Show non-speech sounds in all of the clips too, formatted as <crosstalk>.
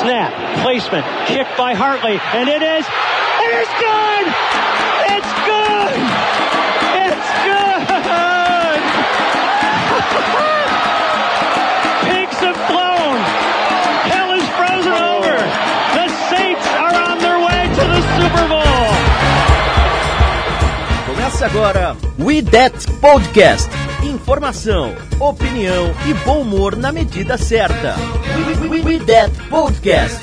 Snap, placement, kick by Hartley, and it is, it is good! It's good! It's good! Super Bowl! Começa agora We That Podcast. Informação, opinião e bom humor na medida certa. We, we, we That Podcast.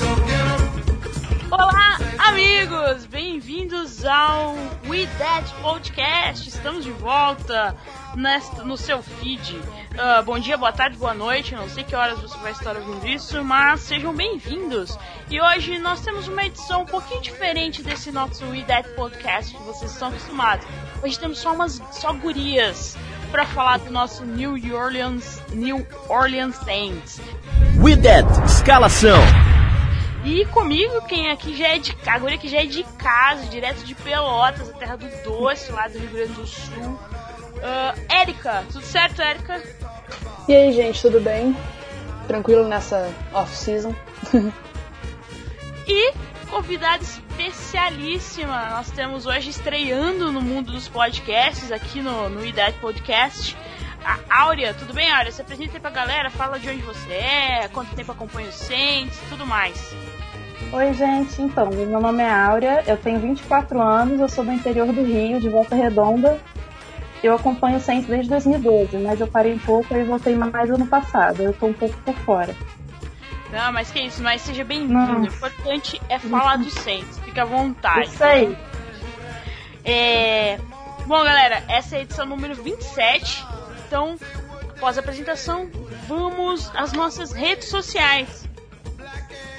Olá, amigos! Bem-vindos ao We Dead Podcast. Estamos de volta nesta, no seu feed. Ah, bom dia, boa tarde, boa noite. Não sei que horas você vai estar ouvindo isso, mas sejam bem-vindos. E hoje nós temos uma edição um pouquinho diferente desse nosso We Dead Podcast que vocês estão acostumados. Hoje temos só umas só gurias para falar do nosso New Orleans New Orleans Saints. We That Escalação. E comigo, quem aqui já é de casa, agora que já é de casa, direto de Pelotas, a terra do doce, lá do Rio Grande do Sul. Ah, Érica, tudo certo, Érica? E aí, gente, tudo bem? Tranquilo nessa off-season? <laughs> E convidada especialíssima, nós temos hoje estreando no mundo dos podcasts, aqui no, no Idade Podcast, a Áurea. Tudo bem, Áurea? Se apresenta aí pra galera, fala de onde você é, quanto tempo acompanha o Saints e tudo mais. Oi, gente. Então, meu nome é Áurea, eu tenho 24 anos, eu sou do interior do Rio, de Volta Redonda. Eu acompanho o Saints desde 2012, mas eu parei um pouco e voltei mais ano passado. Eu tô um pouco por fora. Não, mas que isso, mas seja bem-vindo. O importante é falar do Saints, fica à vontade. Isso aí. É... Bom, galera, essa é a edição número 27. Então, após a apresentação, vamos às nossas redes sociais.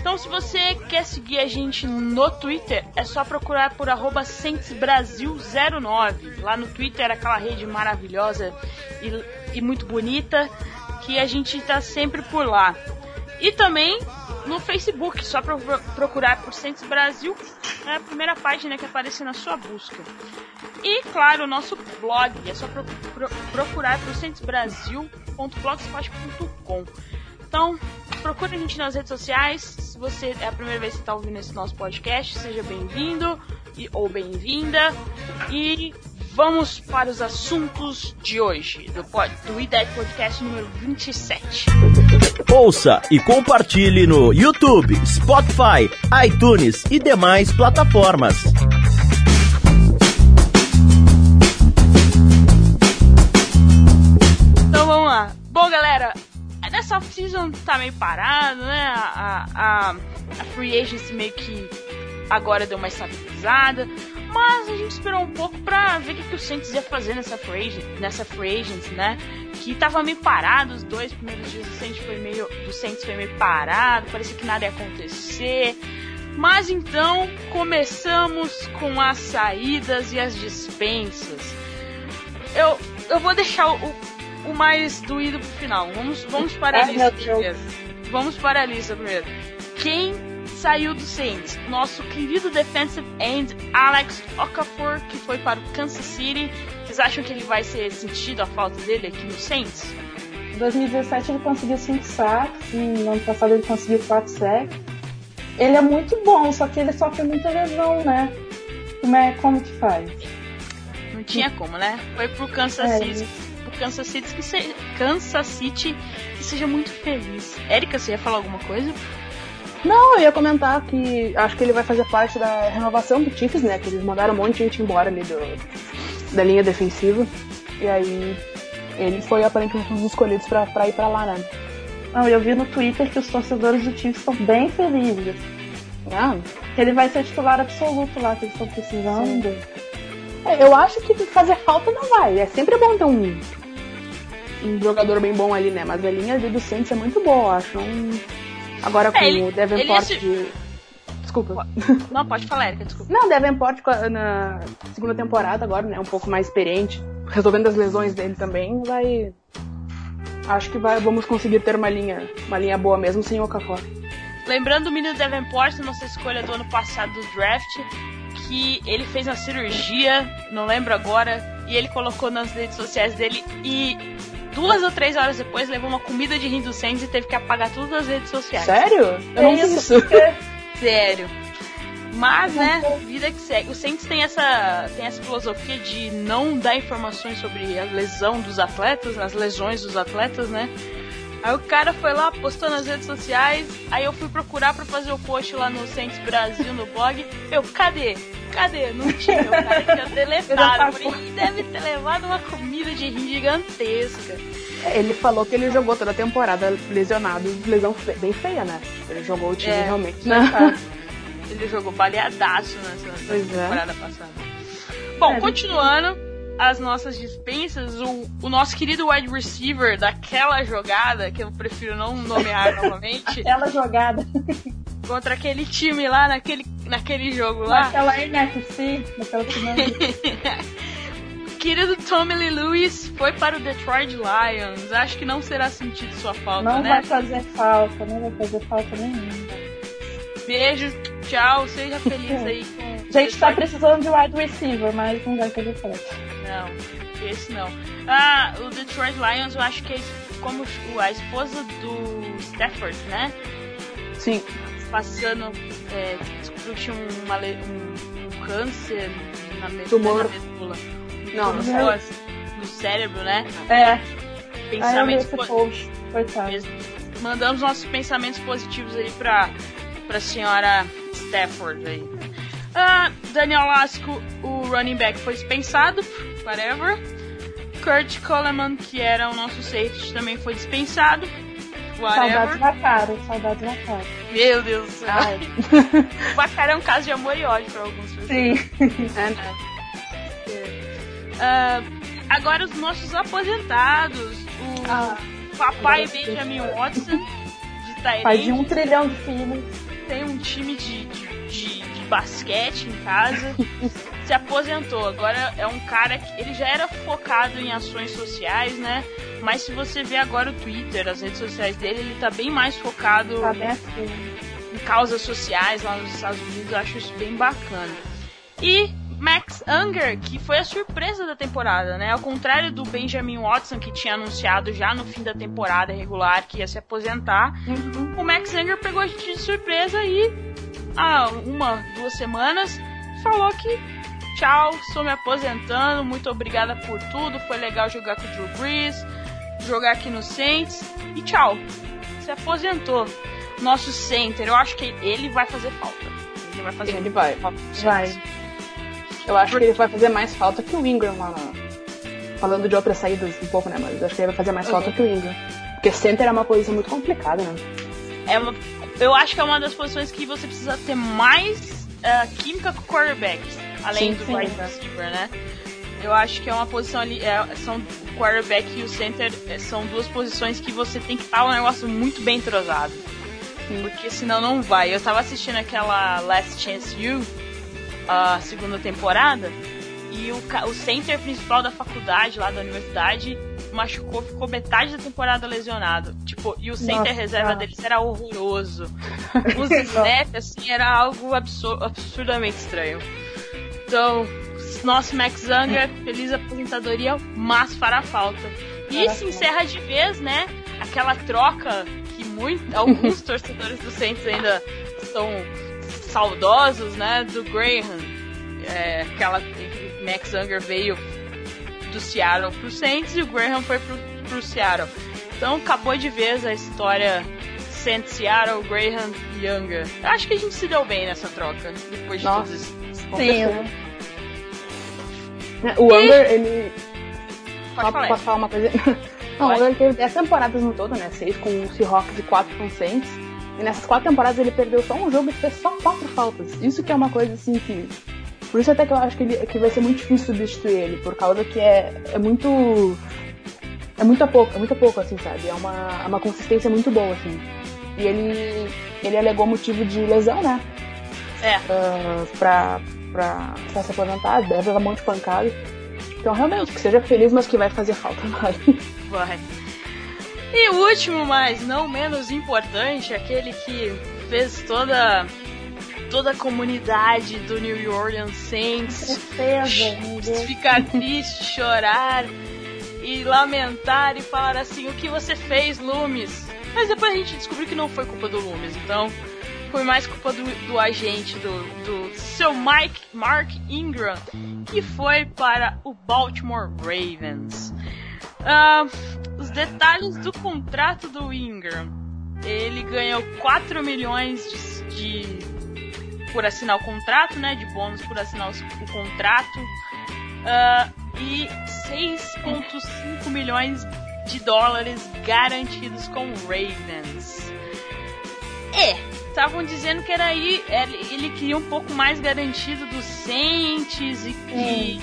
Então, se você quer seguir a gente no Twitter, é só procurar por arroba CentsBrasil09. Lá no Twitter, aquela rede maravilhosa e, e muito bonita, que a gente tá sempre por lá. E também no Facebook, só pro- procurar por Centros Brasil, é a primeira página que aparece na sua busca. E claro, o nosso blog, é só pro- pro- procurar por centrosbrasil.blogspot.com. Então, procure a gente nas redes sociais. Se você é a primeira vez que está ouvindo esse nosso podcast, seja bem-vindo e- ou bem-vinda. E vamos para os assuntos de hoje, do, do IDEC Podcast número 27. Ouça e compartilhe no YouTube, Spotify, iTunes e demais plataformas. Off-season tá meio parado, né? A, a, a Free Agency meio que agora deu uma estabilizada. Mas a gente esperou um pouco pra ver o que, que o Saints ia fazer nessa free, agent, nessa free agency, né? Que tava meio parado, os dois primeiros dias do Saints foi meio, do Saints foi meio parado, parecia que nada ia acontecer. Mas então começamos com as saídas e as dispensas. Eu, eu vou deixar o, o- mais doído pro final. Vamos, vamos para a Ai, lista primeiro. Vamos para a lista primeiro. Quem saiu do Saints? Nosso querido defensive end Alex Okafor, que foi para o Kansas City. Vocês acham que ele vai ser sentido a falta dele aqui no Saints? Em 2017 ele conseguiu 5 sacks, no ano passado ele conseguiu 4 sacks. Ele é muito bom, só que ele sofre muita lesão, né? Como, é, como que faz? Não tinha como, né? Foi pro Kansas É, City. Kansas City que, se... Kansas City que seja muito feliz. Érica, você ia falar alguma coisa? Não, eu ia comentar que acho que ele vai fazer parte da renovação do Chiefs, né? Que eles mandaram um monte de gente embora ali do, da linha defensiva. E aí ele foi aparentemente um dos escolhidos pra, pra ir pra lá, né? Não, eu vi no Twitter que os torcedores do Chiefs estão bem felizes. Ah, Que ele vai ser titular absoluto lá, que eles estão precisando. é, eu acho que fazer falta não vai. É sempre bom ter um, um jogador bem bom ali, né? Mas a linha ali do Saints é muito boa, acho. Não... Agora com É, ele- o Davenport ele- de... Desculpa. Não, pode falar, Erika, desculpa. Não, Davenport a- na segunda temporada agora, né? Um pouco mais experiente. Resolvendo as lesões dele também, vai... Acho que vai, vamos conseguir ter uma linha, uma linha boa mesmo sem o Okafor. lembrando o menino Davenport, nossa escolha do ano passado do draft, que ele fez uma cirurgia, não lembro agora, e ele colocou nas redes sociais dele e duas ou três horas depois levou uma comida de rim do Saints e teve que apagar todas as redes sociais. Sério? Eu não vi isso. <laughs> Sério. Mas, né, vida que segue. O Saints tem essa, tem essa filosofia de não dar informações sobre a lesão dos atletas, as lesões dos atletas, né? Aí o cara foi lá, postou nas redes sociais, aí eu fui procurar pra fazer o post lá no Saints Brasil, no blog. Eu, cadê? Cadê? Não tinha, o cara tinha <laughs> deletado. Falei, deve ter levado uma comida de gigantesca. Ele falou que ele jogou toda a temporada lesionado, lesão bem feia, né? Ele jogou o time É, realmente. né? <laughs> Ele jogou baleadaço nessa, nessa é. temporada passada. Bom, É, continuando as nossas dispensas, o, o nosso querido wide receiver daquela jogada, que eu prefiro não nomear <laughs> novamente, Aquela jogada, contra aquele time lá, naquele, naquele jogo lá. naquela NFC, naquela. <laughs> Querido Tommy Lee Lewis foi para o Detroit Lions. Acho que não será sentido sua falta, Não né? vai fazer falta, não vai fazer falta nenhuma. Beijo, tchau, seja feliz <laughs> aí com gente tá precisando de wide receiver, mas não vai fazer falta. Não, esse não. Ah, o Detroit Lions, eu acho que é como a esposa do Stafford, né? Sim. Passando, é, descobriu que tinha uma um, um câncer na, me- Tumor. na medula. Não, no tumor no cérebro, né? É, Pensamentos esse po- post, coitado. Mes- Mandamos nossos pensamentos positivos aí pra, pra senhora Stafford aí. Ah, Daniel Lasco, o running back, foi dispensado, whatever. Kurt Coleman, que era o nosso safety, também foi dispensado, Saudades whatever. na cara, saudades na cara. Meu Deus do céu. <laughs> O Bacara é um caso de amor e ódio pra alguns pessoas. sim. Ah, agora os nossos aposentados, o Ah, papai. Benjamin Watson, de pai de um trilhão de filhos. tem um time de- de basquete em casa, <laughs> se aposentou. Agora é um cara que ele já era focado em ações sociais, né? Mas se você vê agora o Twitter, as redes sociais dele, ele tá bem mais focado Tá bem assim. em causas sociais lá nos Estados Unidos. Eu acho isso bem bacana. E Max Unger, que foi a surpresa da temporada, né? Ao contrário do Benjamin Watson, que tinha anunciado já no fim da temporada regular que ia se aposentar, o Max Unger pegou a gente de surpresa e há uma, duas semanas falou que tchau, estou me aposentando, muito obrigada por tudo, foi legal jogar com o Drew Brees, jogar aqui no Saints e tchau. Se aposentou. Nosso center, eu acho que ele vai fazer falta. Ele vai fazer Ele vai. falta Vai. Eu acho que ele vai fazer mais falta que o Ingram lá. Falando de outras saídas um pouco, né? Mas eu acho que ele vai fazer mais falta Uhum. que o Ingram. Porque center é uma posição muito complicada, né? É uma- eu acho que é uma das posições que você precisa ter mais ah, química com quarterbacks, além Sim, do wide receiver, né? Eu acho que é uma posição ali, é, são o quarterback e o center é, são duas posições que você tem que estar um negócio muito bem entrosado. Porque senão não vai. Eu tava assistindo aquela Last Chance You, a segunda temporada, e o, o center principal da faculdade, lá da universidade, machucou, ficou metade da temporada lesionado. Tipo, e o center Nossa, reserva cara. deles era horroroso. <laughs> Os snaps, assim, era algo absur- absurdamente estranho. Então, nosso Max Zanger, feliz aposentadoria, mas fará falta. E se encerra de vez, né? Aquela troca que muito, alguns <laughs> torcedores do Saints ainda estão saudosos, né? Do Graham. É, aquela Max Zanger veio do Seattle pro Saints e o Graham foi pro, pro Seattle. Então acabou de vez a história Saints Seattle, Graham e Younger. Acho que a gente se deu bem nessa troca, depois de Nossa. tudo isso. Sim, Né, O Unger, ele. Pode Só falar. Posso falar uma coisa? <laughs> Não, o Pode. Unger teve 10 temporadas no todo, né? 6 com o Seahawks e 4 com o Saints. E nessas 4 temporadas ele perdeu só um jogo e fez só 4 faltas. Isso que é uma coisa assim que. Por isso até que eu acho que, ele, que vai ser muito difícil substituir ele, por causa que é, é muito. É muito pouco, é muito pouco, assim, sabe? É uma, é uma consistência muito boa, assim. E ele, ele alegou motivo de lesão, né? É. Ah, pra, pra, pra se aposentar, deve levar um monte de pancada. Então, realmente, que seja feliz, mas que vai fazer falta, <laughs> vai. Vai. E o último, mas não menos importante, aquele que fez toda toda a comunidade do New Orleans Saints Tristeza, ficar triste, chorar e lamentar e falar assim: o que você fez, Loomis? Mas depois a gente descobriu que não foi culpa do Loomis, então foi mais culpa do, do agente, do, do seu Mike, Mark Ingram, que foi para o Baltimore Ravens. Uh, os detalhes do contrato do Ingram. Ele ganhou 4 milhões de, de por assinar o contrato, né? De bônus por assinar o, contrato. Uh, e 6,5 milhões de dólares garantidos com Ravens. É, estavam dizendo que era aí, ele queria um pouco mais garantido dos Saints e que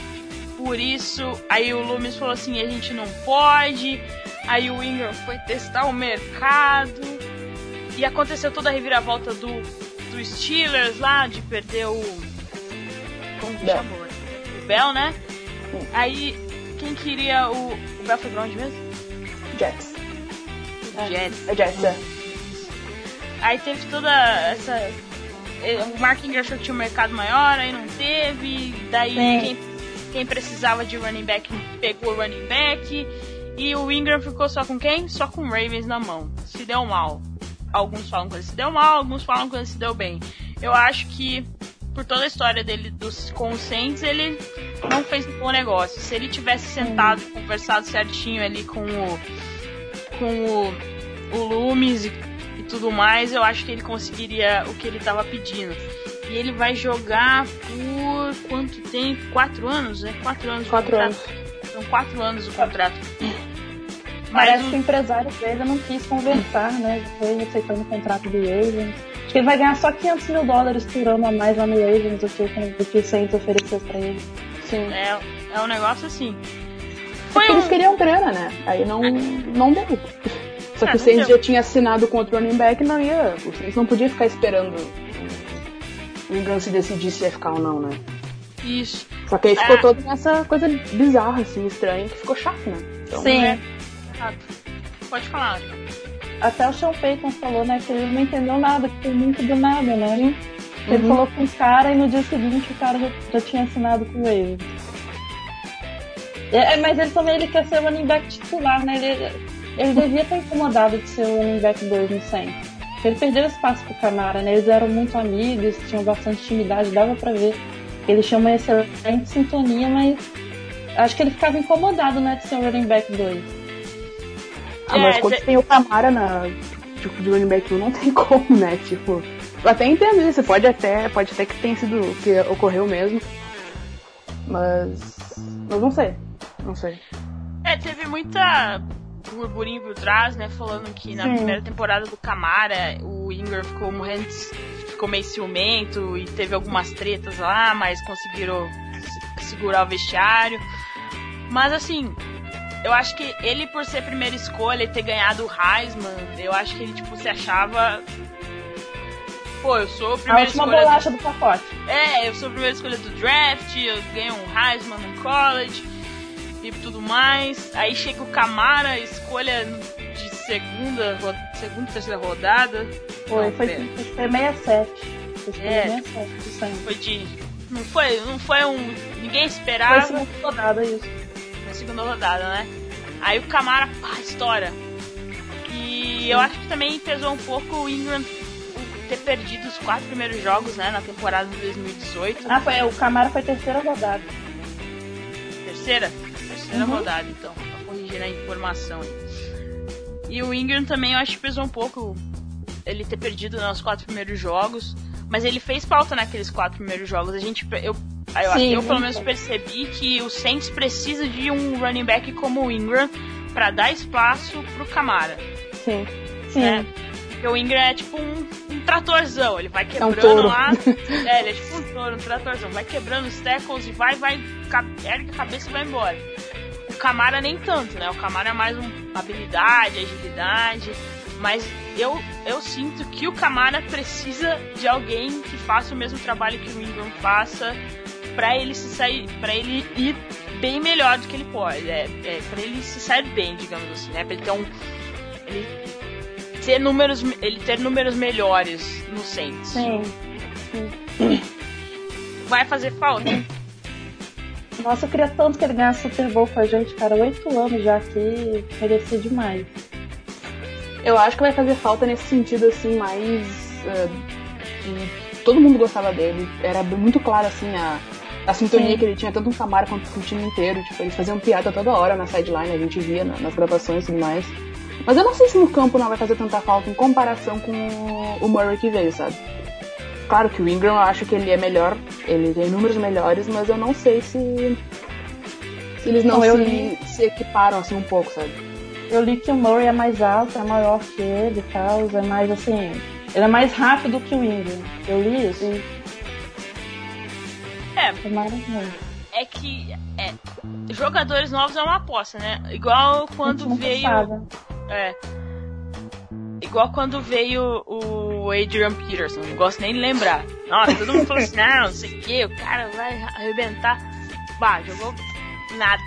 por isso aí o Loomis falou assim, a gente não pode. Aí o Ingram foi testar o mercado e aconteceu toda a reviravolta do, do Steelers lá de perder o como que chamou? O Bell, né? Aí quem queria o o Bell foi pra onde mesmo? Jets. Jets. É Jets, é. Aí teve toda essa. eh, O Mark Ingram achou que tinha um mercado maior, aí não teve. Daí Sim. quem, quem precisava de running back pegou o running back. E o Ingram ficou só com quem? Só com o Ravens na mão. Se deu mal. Alguns falam que ele se deu mal, alguns falam que ele se deu bem. Eu acho que por toda a história dele dos, Saints, ele não fez um bom negócio. Se ele tivesse sentado e conversado certinho ali com o com o, o Loomis e, e tudo mais, eu acho que ele conseguiria o que ele estava pedindo. E ele vai jogar por quanto tempo? Quatro anos? É quatro anos. Quatro anos. São quatro anos o contrato. Parece o- que o empresário dele não quis conversar, né? Foi aceitando o contrato do Ravens. Acho que ele vai ganhar só 500 mil dólares por ano a mais lá no Ravens do que, do que o Saints ofereceu pra ele. Sim. É, é um negócio assim. Foi eles um. queriam grana, né? Aí não, não deu. Só que o não Saints deu. já tinha assinado com outro running back não ia. O Saints não podia ficar esperando o Ingram se decidir se ia ficar ou não, né? Isso. Só que aí ficou Ah. toda essa coisa bizarra, assim, estranha, que ficou chato, né? Então, Sim. né? Pode falar. Até o Sean Payton falou, né, que ele não entendeu nada, que foi muito do nada, né? Ele Uhum. falou com o cara e no dia seguinte o cara já, já tinha assinado com ele. É, mas ele também ele quer ser running back titular, né? Ele, ele devia estar incomodado de ser o running back 2 no 100. Porque ele perdeu espaço pro Camara, né? Eles eram muito amigos, tinham bastante intimidade, dava pra ver. Ele tinha uma excelente sintonia, mas acho que ele ficava incomodado, né, de ser o running back 2. Ah, mas É, quando te- tem o Camara na, tipo, de running back 1, não tem <laughs> como, né? Tipo, eu até entendo isso, pode até, pode até que tenha sido o que ocorreu mesmo. Mas. Mas não sei. Não sei. É, teve muita burburinho por trás, né? Falando que na Sim. primeira temporada do Camara, o Ingram ficou morrendo, ficou meio ciumento e teve algumas tretas lá, mas conseguiram se- segurar o vestiário. Mas assim, eu acho que ele, por ser primeira escolha e ter ganhado o Heisman, eu acho que ele, tipo, se achava. Pô, eu sou a A primeira última escolha. do- bolacha do pacote. é, eu sou a primeira escolha do draft, eu ganhei um Heisman no college e tudo mais. Aí chega o Camara, escolha de segunda, segunda, terceira rodada. Foi, Não, foi, foi 67. Foi É. 67 do sangue. Foi de. Não foi, não foi um. Ninguém Foi esperava segunda rodada isso. Na segunda rodada, né? Aí o Camara, pá, estoura. E eu acho que também pesou um pouco o Ingram ter perdido os quatro primeiros jogos, né, na temporada de 2018. Ah, foi, o Camara foi terceira rodada. Terceira? Terceira Uhum. rodada, então, pra corrigir a informação aí. E o Ingram também eu acho que pesou um pouco ele ter perdido nos quatro primeiros jogos. Mas ele fez falta naqueles quatro primeiros jogos. A gente. Eu, eu, Sim, eu pelo menos percebi que o Saints precisa de um running back como o Ingram pra dar espaço pro Camara. Sim. Sim. né? Porque o Ingram é tipo um, um tratorzão, ele vai um quebrando touro. lá. <laughs> é, ele é tipo um touro, um tratorzão, vai quebrando os tackles e vai, vai, ergue a cabeça e vai embora. O Camara nem tanto, né? O Camara é mais um habilidade, agilidade. Mas eu, eu sinto que o Camara precisa de alguém que faça o mesmo trabalho que o Ingram faça pra ele se sair, para ele ir bem melhor do que ele pode, é, é para ele se sair bem, digamos assim, né? Pra ele ter um ele ter números, ele ter números melhores no Saints. Sim. Vai fazer falta? Nossa, eu queria tanto que ele ganhasse Super Bowl com a gente, cara. Oito anos já que merecia demais. Eu acho que vai fazer falta nesse sentido, assim, mais. Uh, de, todo mundo gostava dele. Era muito claro, assim, a, a sintonia Sim. que ele tinha, tanto com o Camara quanto com o time inteiro. Tipo, eles faziam piada toda hora na sideline, a gente via nas gravações e tudo mais. Mas eu não sei se no campo não vai fazer tanta falta em comparação com o Murray que veio, sabe? Claro que o Ingram eu acho que ele é melhor, ele tem números melhores, mas eu não sei se, se eles não, não se, li... se equiparam assim um pouco, sabe? Eu li que o Murray é mais alto, é maior que ele e tal, é mais assim. Ele é mais rápido que o Ingram. Eu li isso. E... É. É, é que é, jogadores novos é uma aposta, né? Igual quando veio. Sabe. É. Igual quando veio o Adrian Peterson, não gosto nem de lembrar. Nossa, todo mundo falou assim, não, não sei o que, o cara vai arrebentar. Bah, jogou nada.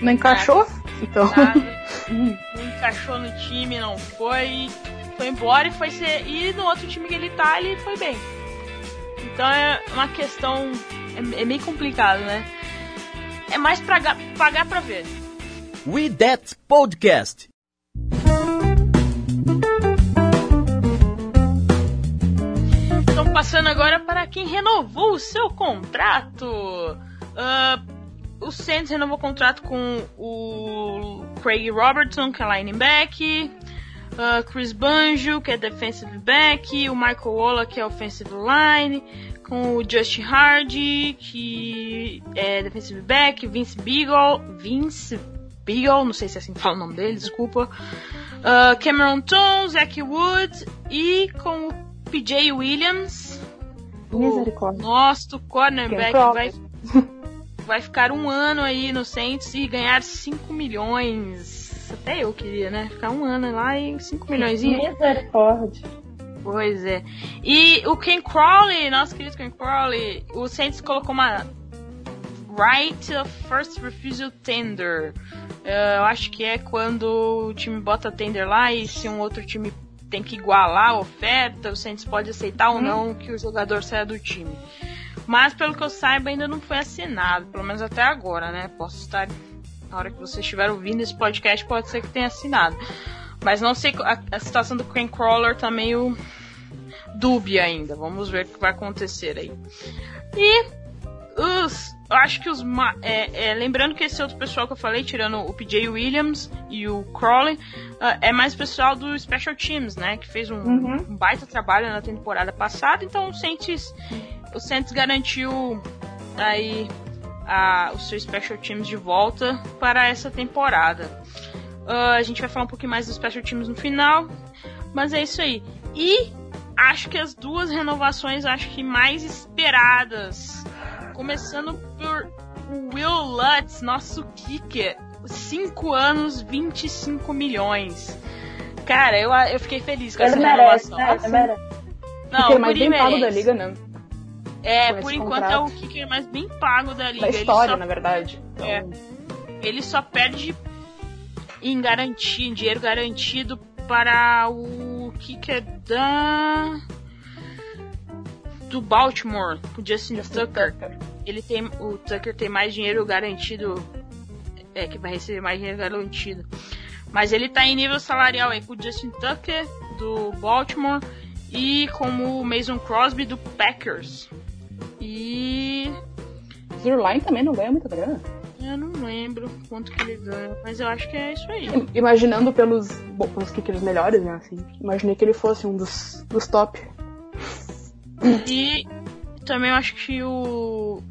Não encaixou? Nada. Então. Nada. Não encaixou no time, não foi. Foi embora e foi ser. E no outro time que ele tá, ele foi bem. Então é uma questão. É, é meio complicado, né? É mais pra pagar pra ver. We That Podcast. Então, passando agora para quem renovou o seu contrato. Uh, o Saints renovou o contrato com o Craig Robertson, que é linebacker. Uh, Chris Banjo, que é defensive back. O Michael Waller, que é offensive line. Com o Justin Hardy, que é defensive back. Vince Beagle. Vince Beagle, não sei se é assim que fala o nome dele, desculpa. Uh, Cameron Tom, Zach Wood. E com o PJ Williams. Misericórdia. O nosso cornerback vai, <laughs> vai ficar um ano aí no Saints e ganhar 5 milhões. Até eu queria, né? Ficar um ano lá e 5 milhões. Misericórdia. Pois é. E o Ken Crawley, nosso querido Ken Crawley, o Saints colocou uma right of first refusal tender. Uh, eu acho que é quando o time bota tender lá e se um outro time tem que igualar a oferta, o Saints pode aceitar ou uhum. não que o jogador saia do time. Mas pelo que eu saiba ainda não foi assinado, pelo menos até agora, né? Posso estar na hora que você estiver ouvindo esse podcast pode ser que tenha assinado. Mas não sei, a, a situação do Crane Crawler tá meio dúbia ainda. Vamos ver o que vai acontecer aí. E os, eu acho que os. É, é, lembrando que esse outro pessoal que eu falei, tirando o PJ Williams e o Crowley, uh, é mais pessoal do Special Teams, né? Que fez um, uhum. um baita trabalho na temporada passada. Então Saints, o Saints garantiu aí a, o seu Special Teams de volta para essa temporada. Uh, a gente vai falar um pouquinho mais dos Special Teams no final. Mas é isso aí. E acho que as duas renovações acho que mais esperadas Começando por Will Lutz, nosso kicker. 5 anos, 25 milhões. Cara, eu, eu fiquei feliz com ele essa merece, renovação. Né? Ele merece. Não, o mais bem merece. pago da liga, né? É, por enquanto contrato. é o kicker mais bem pago da liga. Da história, só... na verdade. Então... É. Ele só perde em garantia, em dinheiro garantido para o kicker da do Baltimore, o Justin, Justin Tucker. Tucker ele tem o Tucker tem mais dinheiro garantido é que vai receber mais dinheiro garantido mas ele tá em nível salarial aí com o Justin Tucker do Baltimore e como o Mason Crosby do Packers e Zerline também não ganha muita grana eu não lembro quanto que ele ganha, mas eu acho que é isso aí. Imaginando pelos, bom, pelos kickers melhores, né? Assim, imaginei que ele fosse um dos, dos top. E também eu acho que o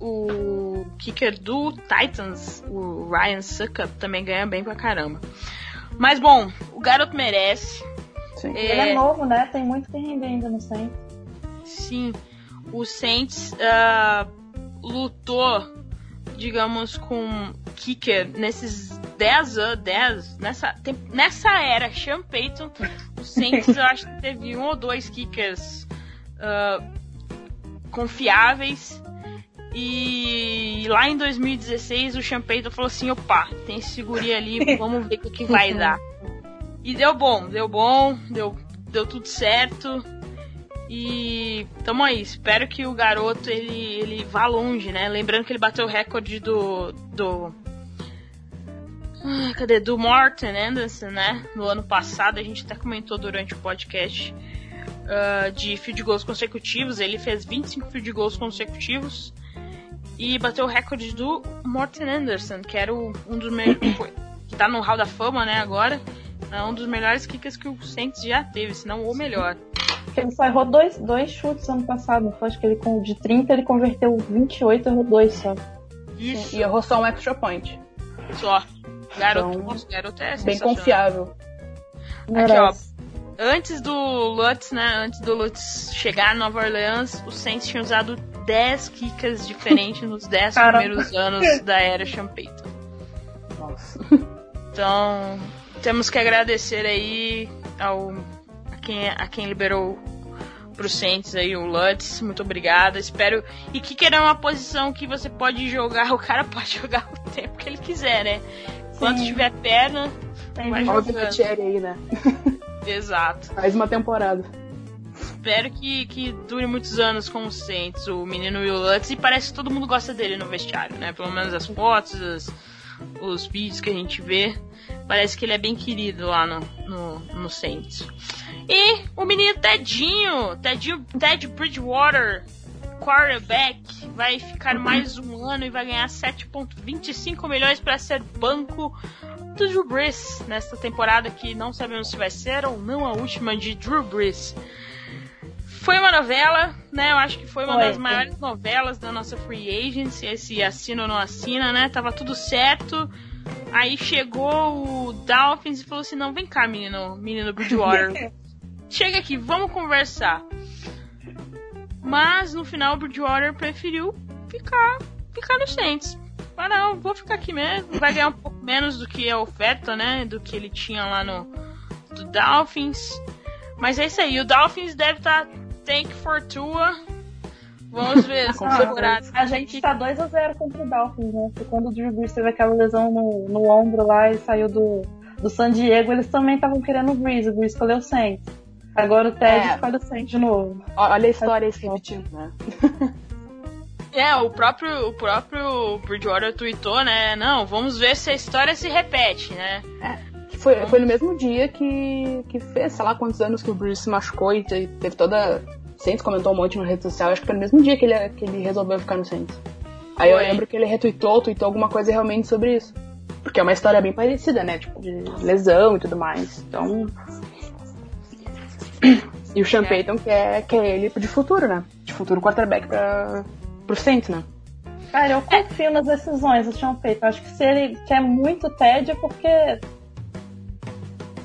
o kicker do Titans, o Ryan Suckup, também ganha bem pra caramba. Mas bom, o garoto merece. Sim. É... Ele é novo, né? Tem muito que render ainda no Saints. Sim. O Saints uh, lutou, digamos, com kicker nesses 10 anos, 10, nessa, nessa era, Sean Payton, o Saints eu acho que teve um ou dois kickers uh, confiáveis e lá em 2016 o Champeyton falou assim, opa, tem esse ali, vamos ver o que, que vai dar. E deu bom, deu bom, deu, deu tudo certo. E tamo aí, espero que o garoto ele, ele vá longe, né? Lembrando que ele bateu o recorde do. do. Cadê? Do Morten Anderson, né? No ano passado, a gente até comentou durante o podcast uh, de field goals consecutivos. Ele fez 25 field goals consecutivos e bateu o recorde do Morten Anderson, que era o, um dos melhores. <coughs> que tá no Hall da Fama, né? Agora. É um dos melhores kickers que o Saints já teve, se não o melhor. Ele só errou dois, dois chutes ano passado. Acho que ele com de 30 ele converteu 28, errou dois só. Isso. E errou só um extra point. Só. Garoto, Então, garoto é Bem confiável. Aqui, ó. Antes do Lutz, né? Antes do Lutz chegar em Nova Orleans, o Saints tinha usado 10 kickers diferentes nos 10 Caramba. primeiros anos da era Payton. Nossa. Então, temos que agradecer aí ao a quem, a quem liberou pro Saints aí o Lutz. Muito obrigada. Espero. E que é uma posição que você pode jogar, <laughs> o cara pode jogar o tempo que ele quiser, né? Enquanto Sim. tiver perna, Tem vai Olha o jogando. Aí, né? <laughs> Exato. Mais uma temporada. Espero que, que dure muitos anos com o Saints, o menino Will Lutz, e parece que todo mundo gosta dele no vestiário, né? Pelo menos as fotos, as- os vídeos que a gente vê. Parece que ele é bem querido lá no, no, no Saints. E o menino Tedinho, Tedinho, Ted Bridgewater, quarterback, vai ficar mais um ano e vai ganhar 7,25 milhões para ser banco do Drew Brees nesta temporada que não sabemos se vai ser ou não a última de Drew Brees. Foi uma novela, né? Eu acho que foi uma Foi, das maiores novelas da nossa free agency, esse assina ou não assina, né? Tava tudo certo. Aí chegou o Dolphins e falou assim: "Não, vem cá, menino, menino <laughs> Bridgewater. Chega aqui, vamos conversar". Mas no final o Bridgewater preferiu ficar, ficar no Saints. Ah, não, vou ficar aqui mesmo. Vai ganhar um pouco menos do que a oferta, né? Do que ele tinha lá no do Dolphins. Mas é isso aí. O Dolphins deve estar tank for Tua. Vamos ver essa Com <laughs> temporada. A gente tá 2x0 contra o Dolphins, né? Porque quando o Drew Brees teve aquela lesão no, no ombro lá e saiu do, do San Diego, eles também estavam querendo o Brees. O Brees escolheu o Saints. Agora o Ted É. escolhe o de novo. Olha a história aí se repetindo, né? É, o próprio, o próprio Bridgewater tweetou, né? Não, vamos ver se a história se repete, né? Que Foi, foi no mesmo dia que, que fez, sei lá quantos anos que o Bruce se machucou e te- teve toda. Saints comentou um monte na rede social, acho que foi no mesmo dia que ele, que ele resolveu ficar no Saints. Aí eu Foi. lembro que ele retweetou, tweetou alguma coisa realmente sobre isso. Porque é uma história bem parecida, né? Tipo, de lesão e tudo mais. Então. <clears throat> E o Sean É. Payton quer, quer ele de futuro, né? De futuro quarterback pra, pro Saints, né? Cara, eu confio nas decisões do Sean Payton. Acho que se ele quer muito Ted é porque.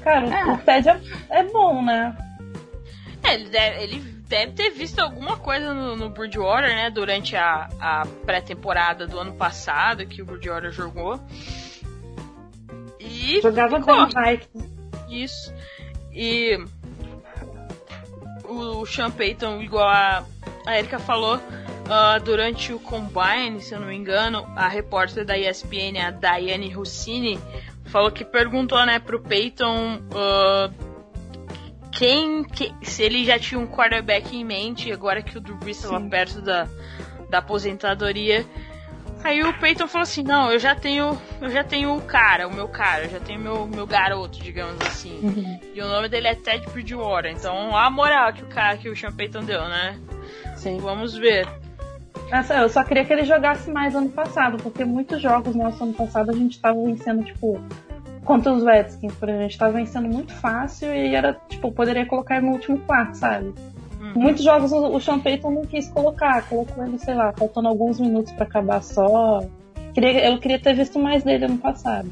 Cara, o- É. o Ted é, é bom, né? É, ele deve, ele deve ter visto alguma coisa no, no Bridgewater, né? Durante a, a pré-temporada do ano passado que o Bridgewater jogou. E Jogava ficou. bem Mike. Isso. E o Sean Payton, igual a, a Erika falou, ah, durante o Combine, se eu não me engano, a repórter da ESPN, a Diane Rossini, falou que perguntou, né, pro Payton ah, quem, que- se ele já tinha um quarterback em mente, agora que o Drew Brees estava perto da, da aposentadoria. Aí o Peyton falou assim, não, eu já tenho. Eu já tenho o cara, o meu cara, eu já tenho meu, meu garoto, digamos assim. E o nome dele é Ted Bridgewater. Então a moral que o cara que o Sean Payton deu, né? Sim. Vamos ver. Nossa, eu só queria que ele jogasse mais ano passado, porque muitos jogos nossos ano passado a gente tava vencendo, tipo, contra os Redskins, por exemplo, a gente tava vencendo muito fácil e era, tipo, poderia colocar no último quarto, sabe? Uhum. Muitos jogos o o Sean Payton não quis colocar, colocou ele, sei lá, faltando alguns minutos pra acabar só. Queria, eu queria ter visto mais dele ano passado.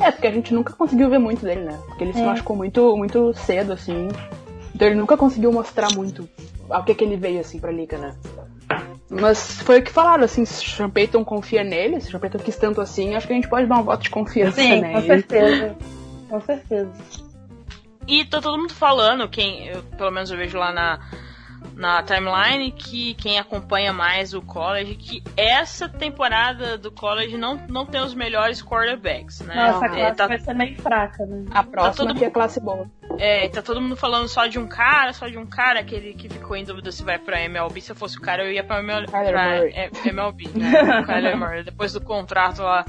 É, porque a gente nunca conseguiu ver muito dele, né? Porque ele se É. machucou muito, muito cedo, assim. Então ele nunca conseguiu mostrar muito ao que, que ele veio, assim, pra liga, né? Mas foi o que falaram, assim, se o Sean Payton confia nele, se o Sean Payton quis tanto assim, acho que a gente pode dar um voto de confiança, Sim, né? com certeza. Com certeza. E tá todo mundo falando, quem, eu, pelo menos eu vejo lá na, na timeline que quem acompanha mais o college, que essa temporada do college não, não tem os melhores quarterbacks, né? Nossa, a É, classe tá, vai ser meio fraca, né? A próxima todo que é classe boa. é, tá todo mundo falando só de um cara, só de um cara, aquele que ficou em dúvida se vai pra MLB. Se eu fosse o cara, eu ia pra, ML, pra é, MLB, né? O <laughs> Kyler Murray. Depois do contrato lá,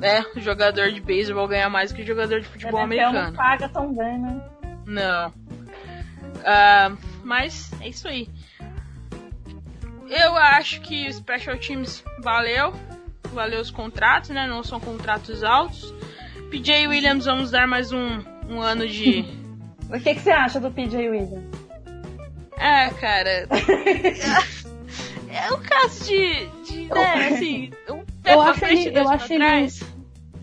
né? O jogador de beisebol ganha mais que o jogador de futebol A NFL não americano. paga tão bem, né? Não. Ah, mas é isso aí. Eu acho que o Special Teams valeu. Valeu os contratos, né? Não são contratos altos. PJ Williams, vamos dar mais um, um ano de. <laughs> O que, que você acha do PJ Williams? É, cara. <laughs> é um caso de. de né, assim. Um pé Eu acho frente, ele- dois eu acho ele-.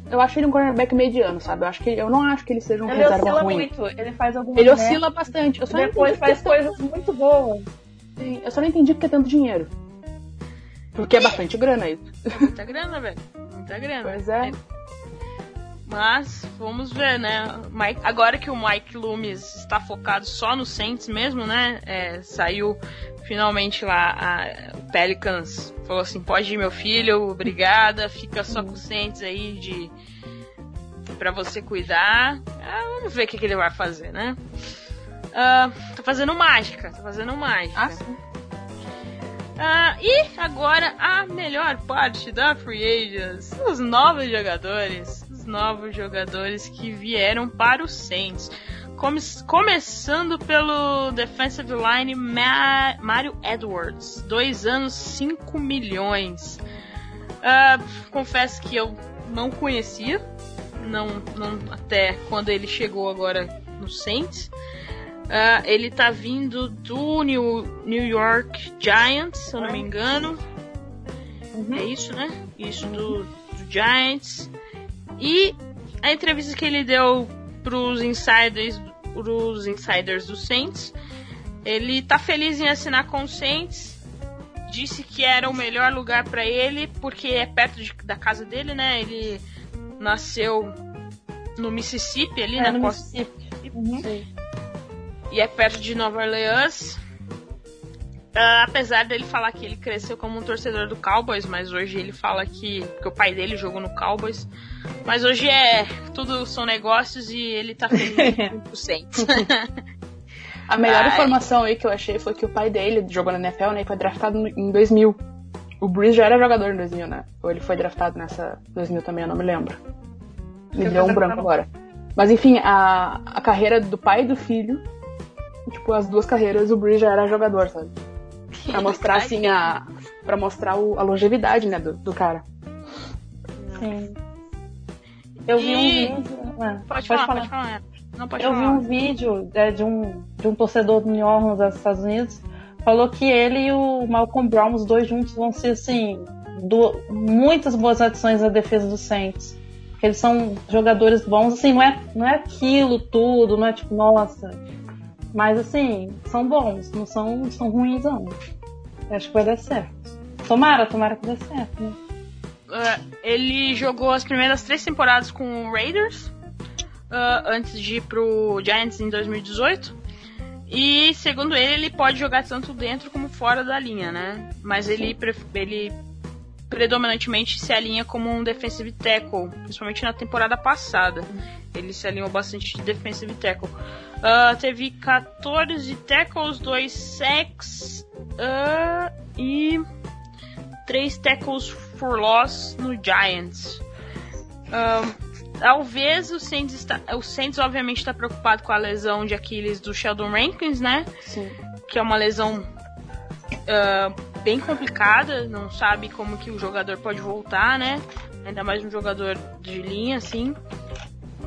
Eu acho ele um cornerback mediano, sabe? Eu, acho que, eu não acho que ele seja um Ele reserva oscila ruim. muito, ele faz algumas Ele oscila bastante. Eu só, depois faz porque- coisas muito boas. Sim, eu só não entendi porque é tanto dinheiro. Porque é bastante grana isso. Muita grana, velho. Muita grana. Pois é. Mas vamos ver, né? Mike- agora que o Mike Loomis está focado só no Saints mesmo, né? É, saiu finalmente lá a, o Pelicans falou assim, pode ir meu filho, obrigada, fica só com o Saints aí de para você cuidar. Ah, vamos ver o que, que ele vai fazer, né? Ah, tá fazendo mágica, tá fazendo mágica. Ah, sim. Ah, e agora a melhor parte da Free Agents, os novos jogadores, novos jogadores que vieram para o Saints. Come- começando pelo defensive line Ma Mario Edwards, dois anos, 5 milhões. Ah, confesso que eu não conhecia, não, não até quando ele chegou agora no Saints. Ah, ele tá vindo do New, New York Giants, se eu não me engano. É isso, né? Isso do, do Giants. E a entrevista que ele deu pros insiders, pros insiders do Saints, ele tá feliz em assinar com o Saints. Disse que era o melhor lugar para ele porque é perto de- da casa dele, né? Ele nasceu no Mississippi, ali É, na no costa Mississippi. Uhum. e é perto de Nova Orleans. Ah, apesar dele falar que ele cresceu como um torcedor do Cowboys, mas hoje ele fala que, que o pai dele jogou no Cowboys. Mas hoje é tudo são negócios e ele tá feliz com o Saints. A melhor Ai. informação aí que eu achei foi que o pai dele jogou na NFL, né? E foi draftado em 2000. O Breeze já era jogador em 2000, né? Ou ele foi draftado nessa 2000 também, eu não me lembro. Me Ele deu um branco agora. Mas enfim, a, a carreira do pai e do filho, tipo, as duas carreiras, o Breeze já era jogador, sabe? <laughs> Pra mostrar, assim, a. Pra mostrar o- a longevidade, né, do, do cara. Sim. Eu vi E- um vídeo. ah, Pode, falar, pode falar. Não pode Eu vi um vídeo é, de, um, de um torcedor do New Orleans dos Estados Unidos. Falou que ele e o Malcolm Brown, os dois juntos, vão ser assim. do- muitas boas adições à defesa do Saints. Porque eles são jogadores bons, assim, não é, não é aquilo tudo, não é tipo, nossa. Mas assim, são bons, não são, não são ruins não. Acho que vai dar certo. Tomara, tomara que dê certo, né? Ah, ele jogou as primeiras três temporadas com o Raiders, ah, antes de ir pro Giants em 2018. E segundo ele, ele pode jogar tanto dentro como fora da linha, né? Mas ele, ele predominantemente se alinha como um defensive tackle, principalmente na temporada passada. Ele se alinhou bastante de defensive tackle. Ah, teve 14 tackles, 2 sacks ah, e 3 tackles for loss no Giants. Ahn, talvez o Saints, está, o Saints obviamente está preocupado com a lesão de Aquiles do Sheldon Rankins, né? Sim. Que é uma lesão ah, bem complicada, não sabe como que o jogador pode voltar, né? Ainda mais um jogador de linha, assim.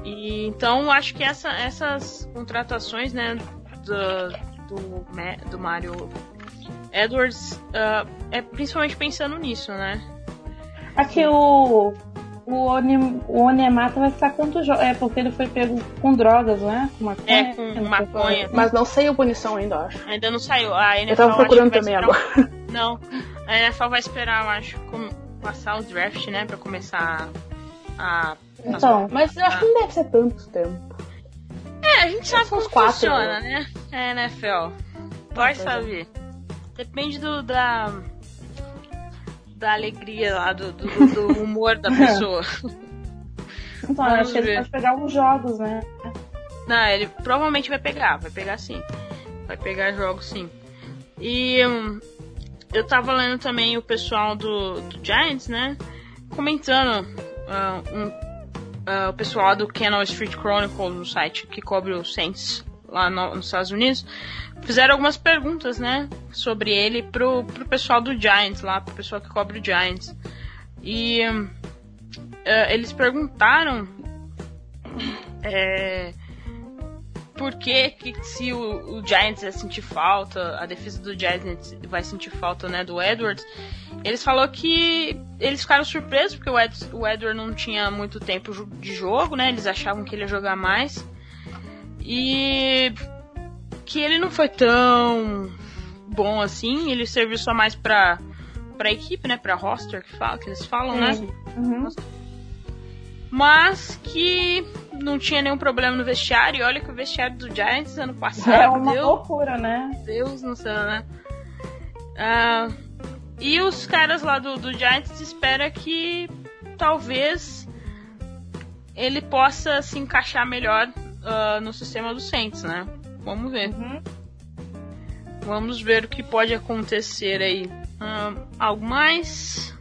E então acho que essa- essas contratações, né, do, do, do Mario Edwards ah, é principalmente pensando nisso, né? Aqui o. O, Oni, o Onemata vai ficar quanto jo- É porque ele foi pego com drogas, não é? Com maconha. É, com maconha. Mas não sei a punição ainda, eu acho. Ainda não saiu. A NFL Eu tava procurando também agora. Não, a NFL vai esperar, eu acho, com- passar o draft, né, pra começar a. Então, Mas eu acho que não deve ser tanto tempo. É, a gente sabe como quatro, funciona, né? É NFL. Vai saber. Depende do, da. Da alegria lá, do, do, do <laughs> humor da pessoa. Então, Vamos acho que ele pode pegar alguns jogos, né? Não, ele provavelmente vai pegar, vai pegar sim. Vai pegar jogos sim. E hum, eu tava lendo também o pessoal do, do Giants, né? Comentando ah, um, ah, o pessoal do Canal Street Chronicle, no site que cobre o Saints lá no- nos Estados Unidos, fizeram algumas perguntas, né? Sobre ele pro, pro pessoal do Giants lá, pro pessoal que cobre o Giants. E ah, eles perguntaram é, por que, que se o, o Giants vai sentir falta, a defesa do Giants vai sentir falta né, do Edwards, eles falou que eles ficaram surpresos porque o, Ed, o Edward não tinha muito tempo de jogo, né? Eles achavam que ele ia jogar mais. E que ele não foi tão bom assim, ele serviu só mais pra, pra equipe, né? Pra roster que, fala, que eles falam, né? Uhum. Mas que não tinha nenhum problema no vestiário. E olha que o vestiário do Giants ano <laughs> passado É uma deu loucura, né? Deus no céu, né? Ah, e os caras lá do, do Giants esperam que talvez ele possa se encaixar melhor ah, no sistema do Saints, né? Vamos ver. Uhum. Vamos ver o que pode acontecer aí. Ah, algo mais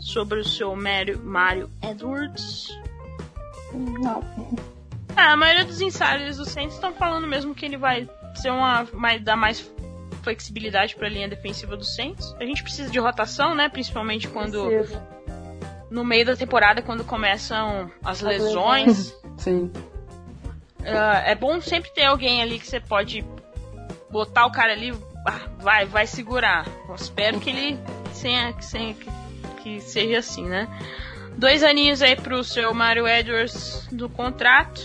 sobre o seu Mario, Mario Edwards? Não. Ah, a maioria dos insiders do Saints estão falando mesmo que ele vai ser uma mais dar mais flexibilidade para a linha defensiva do Saints. A gente precisa de rotação, né? Principalmente quando Preciso. no meio da temporada quando começam as lesões. <laughs> Sim. Ah, é bom sempre ter alguém ali que você pode botar o cara ali, ah, vai, vai segurar. Eu espero que ele tenha- que, que seja assim, né? Dois aninhos aí pro seu Mario Edwards do contrato.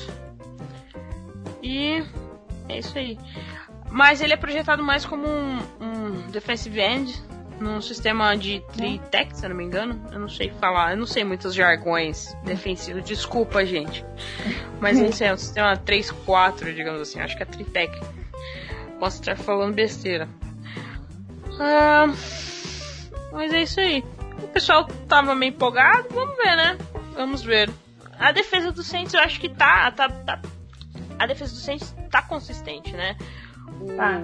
E é isso aí. Mas ele é projetado mais como um, um defensive end num sistema de tri-tech, se eu não me engano. Eu não sei falar, eu não sei muitos jargões defensivos. Desculpa, gente. Mas esse é um sistema 3-4, digamos assim. Acho que é Tritec. Posso estar falando besteira. Ah, mas é isso aí. O pessoal tava meio empolgado. Vamos ver, né? Vamos ver. A defesa do Saints eu acho que tá. tá, tá- a defesa do Saints tá consistente, né? O- Tá.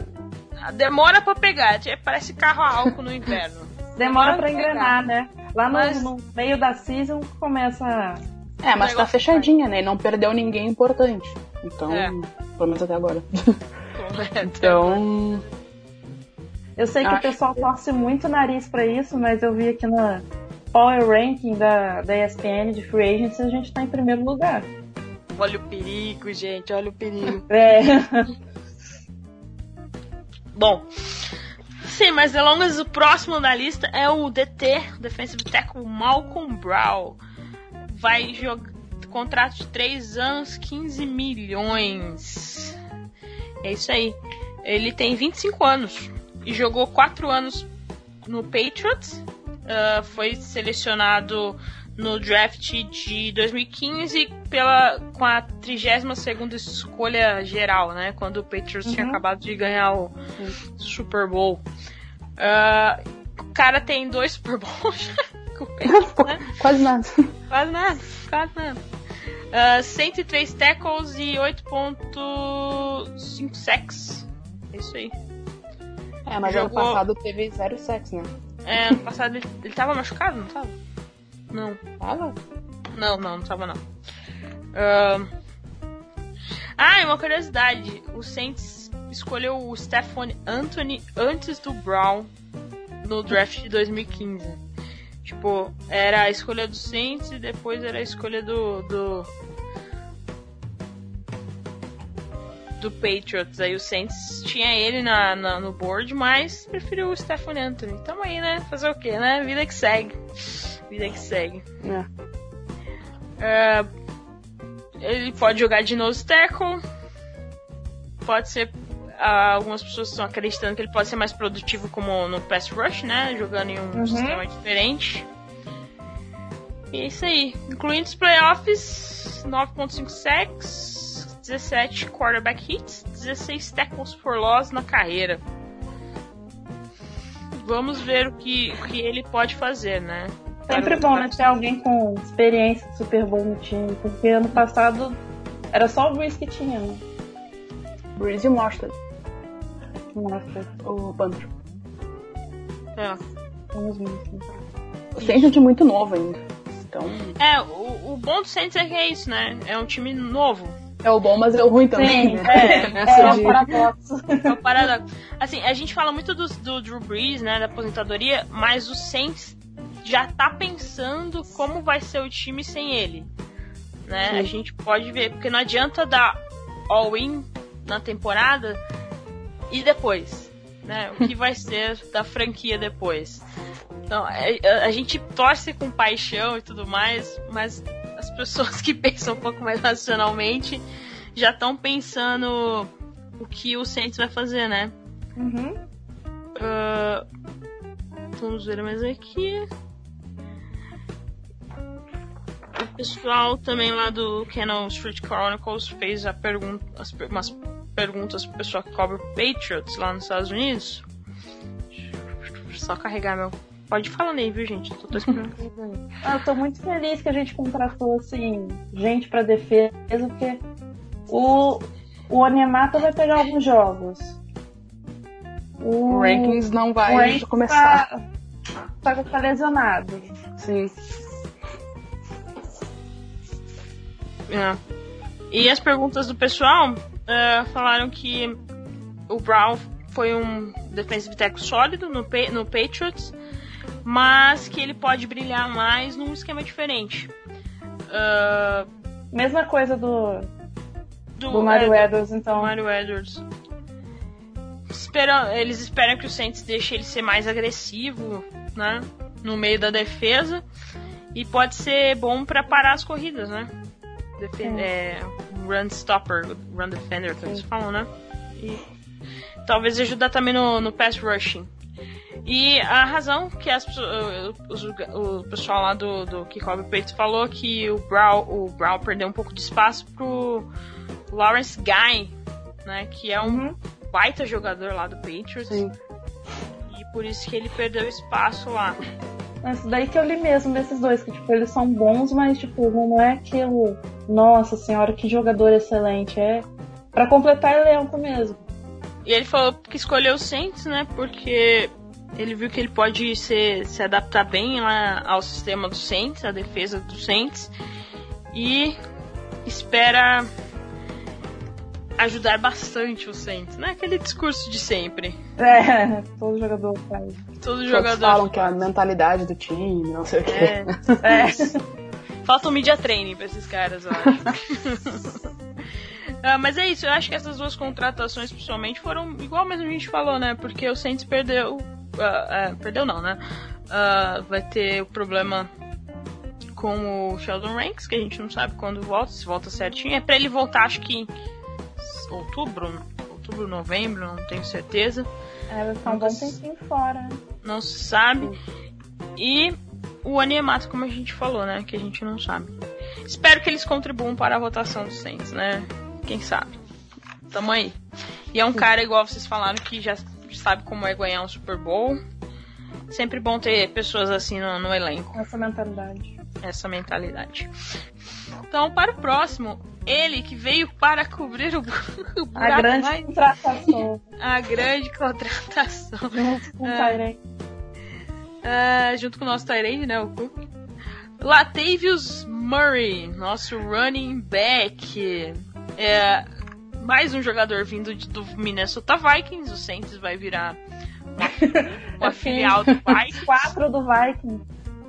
a Demora pra pegar. é- Parece carro a álcool no inverno. <laughs> Demora pra pegar. engrenar, né? Lá no, Mas- no meio da season começa. É, mas tá fechadinha, né? E não perdeu ninguém importante. Então, É. pelo menos até agora. <laughs> Então, Eu sei que Acho o pessoal torce muito o nariz pra isso, mas eu vi aqui na Power Ranking da, da ESPN de Free Agents a gente tá em primeiro lugar. Olha o perigo, gente. Olha o perigo. <laughs> É. Bom, sem mais delongas, o próximo na lista é o DT, Defensive Tackle Malcolm Brown. Vai jogar contrato de 3 anos, 15 milhões. É isso aí. Ele tem 25 anos e jogou 4 anos no Patriots. Ah, foi selecionado no draft de 2015 pela, com a 32ª escolha geral, né? Quando o Patriots tinha Uhum. acabado de ganhar o Super Bowl. Ah, o cara tem dois Super Bowls <laughs> com o Patriots, <laughs> né? quase nada. Quase nada, quase nada. Ah, 103 tackles e 8.5 sacks. É isso aí. É, mas ano Jogou- passado teve zero sexo, né? É, ano passado ele, ele tava machucado, não tava? Não. Tava? Não, não, não tava não. Ahn. Ah, e uma curiosidade. O Saints escolheu o Stephon Anthony antes do Brown no draft de 2015. Tipo, era a escolha do Saints e depois era a escolha do. do. Do Patriots. Aí o Saints tinha ele na, na- no board, mas preferiu o Stephon Anthony. Tamo aí, né? Fazer o quê, né? Vida que segue. Vida que segue. É. É, ele pode jogar de nose tackle. Pode ser. ah, algumas pessoas estão acreditando que ele pode ser mais produtivo como no pass rush, né? Jogando em um Uhum. sistema diferente. E é isso aí. Incluindo os playoffs, 9.5 sacks, 17 quarterback hits, 16 tackles for loss na carreira. vamos ver o que, o que ele pode fazer, né? Sempre bom, né? Ter alguém com experiência Super Bowl no time, porque ano passado era só o Breeze que tinha, né? Breeze e o Mostert, Nossa, o Panther. É. vamos ver. assim. O Saints é um time muito novo ainda. Então, É, o, o bom do Saints é que é isso, né? É um time novo. É o bom, mas é o ruim também, Sim, né? é, é de- um paradoxo. É o paradoxo. Assim, a gente fala muito do, do Drew Brees, né, da aposentadoria, mas o Saints já tá pensando como vai ser o time sem ele. Né? A gente pode ver, porque não adianta dar all-in na temporada e depois, né? O que vai ser da franquia depois. Então, é- a, a gente torce com paixão e tudo mais, mas as pessoas que <laughs> pensam um pouco mais racionalmente já estão pensando o que o Saints vai fazer, né? Uhum. Ah, vamos ver mais aqui. O pessoal também lá do Canon Street Chronicles fez a pergunta, as, umas perguntas pro pessoal que cobre Patriots lá nos Estados Unidos. Só carregar meu. Pode falar aí, viu, gente? Eu tô esperando. <laughs> Ah, Eu tô muito feliz que a gente contratou, assim, gente pra defesa, porque o, o Onemata vai pegar alguns jogos. O, O Rankings não vai o Rankings começar. Tá, tá, tá lesionado. Sim. É. E as perguntas do pessoal é, falaram que o Brown foi um defensive tackle sólido no, no Patriots, mas que ele pode brilhar mais num esquema diferente. Ah, Mesma coisa do, do, do Mario é, Edwards, então. Mario Edwards. Esperam, eles esperam que o Saints deixe ele ser mais agressivo, né? No meio da defesa. E pode ser bom pra parar as corridas, né? Defen é, run stopper, run defender, que eles falam, né? E talvez ajudar também no, no pass rushing. E a razão que as, os- o pessoal lá do, do que cobre peito falou que o Brown, o Brown perdeu um pouco de espaço pro Lawrence Guy, né? Que é um Uhum. baita jogador lá do Patriots. Sim. E por isso que ele perdeu espaço lá. Isso daí que eu li mesmo desses dois, que tipo, eles são bons, mas tipo, não é aquilo. Nossa senhora, que jogador excelente. É pra completar elenco mesmo. E ele falou que escolheu o Saints, né? Porque ele viu que ele pode se, se adaptar bem lá ao sistema do Saints, à defesa do Saints. E espera ajudar bastante o Saints, né? Aquele discurso de sempre. É, <laughs> todo jogador faz. Todo jogador. falam que é a mentalidade do time, não sei o quê. É, É. <laughs> Falta um media training pra esses caras, eu acho. <laughs> Ah, mas é isso, eu acho que essas duas contratações, principalmente, foram igual mesmo a gente falou, né? Porque o Saints perdeu. Ah, perdeu não, né? Ah, vai ter o problema com o Sheldon Ranks, que a gente não sabe quando volta, se volta certinho. É pra ele voltar, acho que em outubro, outubro, novembro, não tenho certeza. É, vai ficar um bom tempinho fora, né? Não se sabe. E o Animato, como a gente falou, né? Que a gente não sabe. Espero que eles contribuam para a votação dos Saints, né? Quem sabe? Tamo aí. E é um cara, igual vocês falaram, que já sabe como é ganhar um Super Bowl. Sempre bom ter pessoas assim no, no elenco. Essa mentalidade. Essa mentalidade. Então, para o próximo, ele que veio para cobrir o, <laughs> o A grande mais- contratação. <laughs> a grande contratação. junto com o. Ah, junto com o nosso Tyrande, né, o Cook. Latavius Murray, nosso running back. É, mais um jogador vindo de- do Minnesota Vikings. O Saints vai virar uma, <laughs> uma filial do Vikings. Quatro do Viking.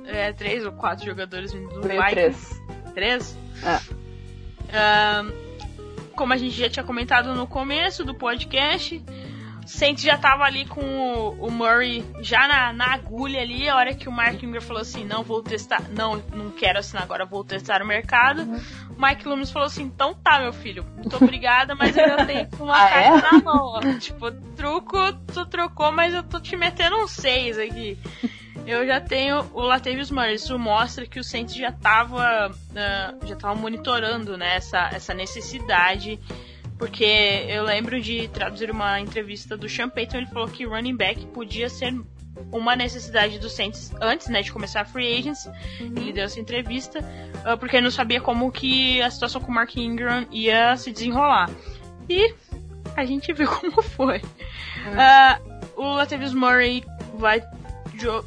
É, três ou quatro jogadores vindo do Veio Vikings. três. Três? É. Ahn, como a gente já tinha comentado no começo do podcast, Saints já tava ali com o, o Murray já na, na agulha ali, a hora que o Mark Ingram falou assim, não vou testar, não, não quero assinar agora, vou testar o mercado. O Mike Loomis falou assim, então tá, meu filho, muito obrigada, mas eu ainda <laughs> tenho uma Ah, carta é? na mão. ó. Tipo, truco, tu trocou, mas eu tô te metendo um seis aqui. Eu já tenho o Latavius Murray. Isso mostra que o Saints já estava já tava monitorando né, essa, essa necessidade. Porque eu lembro de traduzir uma entrevista do Sean Payton, ele falou que running back podia ser uma necessidade do Saints antes, né, de começar a free agents. Ele deu essa entrevista uh, porque não sabia como que a situação com o Mark Ingram ia se desenrolar. E a gente viu <laughs> como foi. Uh, o Latavius Murray vai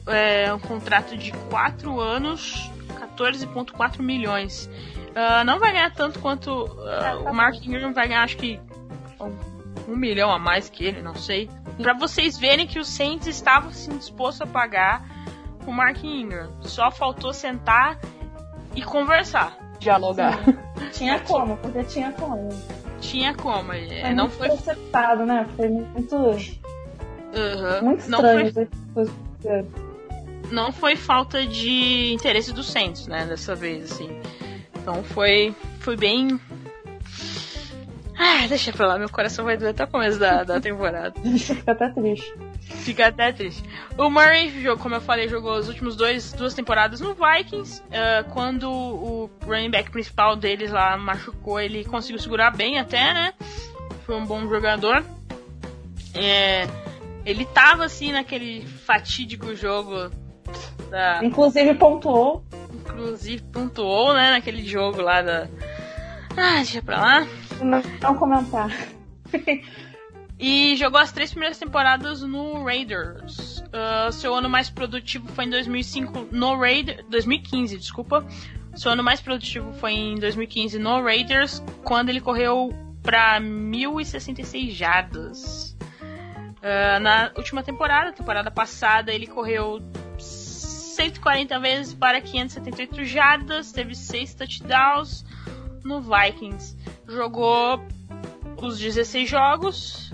é, um contrato de 4 anos, 14,4 milhões. Uh, não vai ganhar tanto quanto uh, o Mark Ingram vai ganhar, acho que um, um, milhão a mais que ele, não sei. Pra vocês verem que o Saints estava assim, disposto a pagar o Mark Ingram. Só faltou sentar e conversar. Dialogar. <laughs> Tinha como, porque tinha como. Tinha como. É, foi não foi. Acertado, né? Foi muito. Uhum. Muito estranho. Não foi... não foi falta de interesse do Saints, né? Dessa vez, assim. Então foi, foi bem. Ah, deixa pra lá, meu coração vai doer até o começo da, da temporada. <laughs> Fica até triste. Fica até triste. O Murray, como eu falei, jogou as últimas dois, duas temporadas no Vikings. Uh, quando o running back principal deles lá machucou, ele conseguiu segurar bem até, né? Foi um bom jogador. É, ele tava assim naquele fatídico jogo da. Inclusive pontuou inclusive pontuou, né, naquele jogo lá da. Ah, deixa pra lá. Não, não comentar. e jogou as três primeiras temporadas no Raiders. Uh, seu ano mais produtivo foi em 2005 no Raiders. 2015, desculpa. Seu ano mais produtivo foi em 2015 no Raiders, quando ele correu para 1066 jardas. Uh, na última temporada, temporada passada, ele correu 140 vezes para 578 jardas, teve 6 touchdowns no Vikings. Jogou os 16 jogos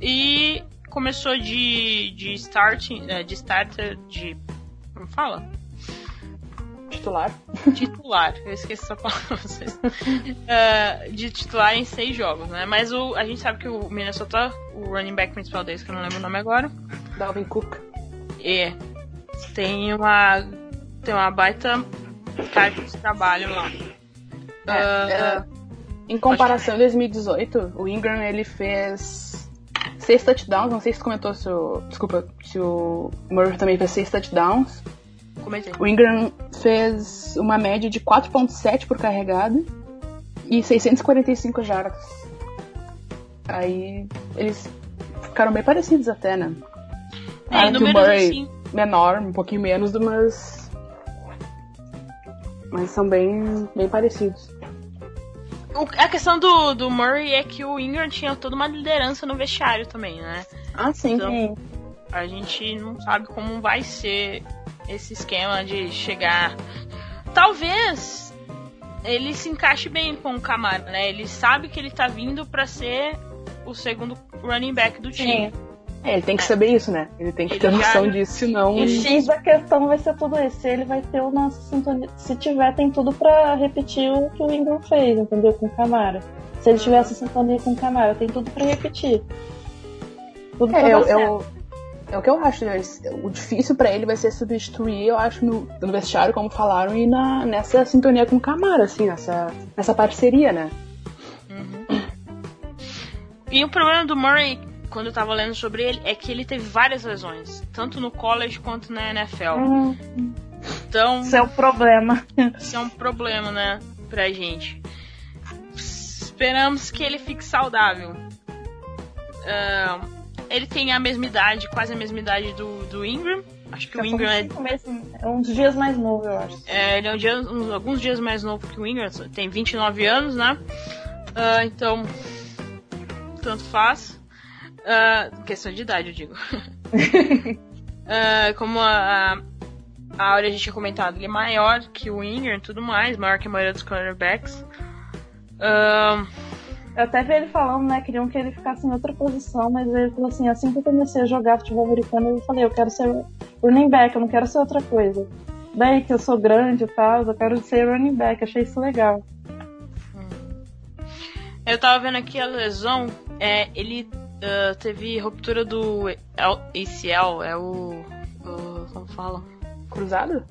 e começou de, de starting, é, de starter, de. Como fala? Titular. Titular, eu esqueci essa palavra pra vocês. uh, de titular em seis jogos, né? Mas o, a gente sabe que o Minnesota, o running back principal deles, que eu não lembro o nome agora. Dalvin Cook. É, tem uma tem uma baita carga de trabalho lá. É, uh, é, em comparação a 2018, o Ingram ele fez seis touchdowns. Não sei se comentou se o. Desculpa, se o Murray também fez seis touchdowns. Comentei. O Ingram fez uma média de 4.7 por carregado e 645 jardas. Aí eles ficaram bem parecidos até, né? É, claro o Murray assim menor, um pouquinho menos, mas. Mas são bem, bem parecidos. O, a questão do, do Murray é que o Ingram tinha toda uma liderança no vestiário também, né? Ah, sim. Então, a gente não sabe como vai ser esse esquema de chegar. Talvez ele se encaixe bem com o Camaro, né? Ele sabe que ele tá vindo para ser o segundo running back do time. Sim. É, ele tem que saber isso, né? Ele tem que ele ter noção já... disso, senão. O X da questão vai ser tudo esse. Ele vai ter o nosso sintonia. Se tiver, tem tudo pra repetir o que o Ingram fez, entendeu? Com o Camara. Se ele tivesse sintonia com o Camara, tem tudo pra repetir. Tudo é, eu, eu, é o que eu acho, né? O difícil para ele vai ser substituir, eu acho, no, no vestiário, como falaram, e na, nessa sintonia com o Camara, assim, nessa, nessa parceria, né? Uhum. E o problema do Murray quando eu tava lendo sobre ele, é que ele teve várias lesões, tanto no college quanto na NFL. Então. Isso é um problema. Isso é um problema, né? Pra gente. Esperamos que ele fique saudável. Uh, ele tem a mesma idade, quase a mesma idade do, do Ingram. Acho que o Ingram é. É uns dias mais novo, eu acho. É, ele é um dia, uns, alguns dias mais novo que o Ingram, tem 29 anos, né? Uh, então, tanto faz. Uh, questão de idade, eu digo. uh, <laughs> como a, a Áurea a gente tinha comentado, ele é maior que o Ingram e tudo mais, maior que a maioria dos cornerbacks. Uh, eu até vi ele falando, né? Queriam que ele ficasse em outra posição, mas ele falou assim: assim que eu comecei a jogar futebol americano, eu falei: eu quero ser running back, eu não quero ser outra coisa. Daí que eu sou grande e tal, eu quero ser running back, achei isso legal. Hum. Eu tava vendo aqui a lesão, é, ele uh, teve ruptura do ACL, é o, o. Como fala? Cruzado?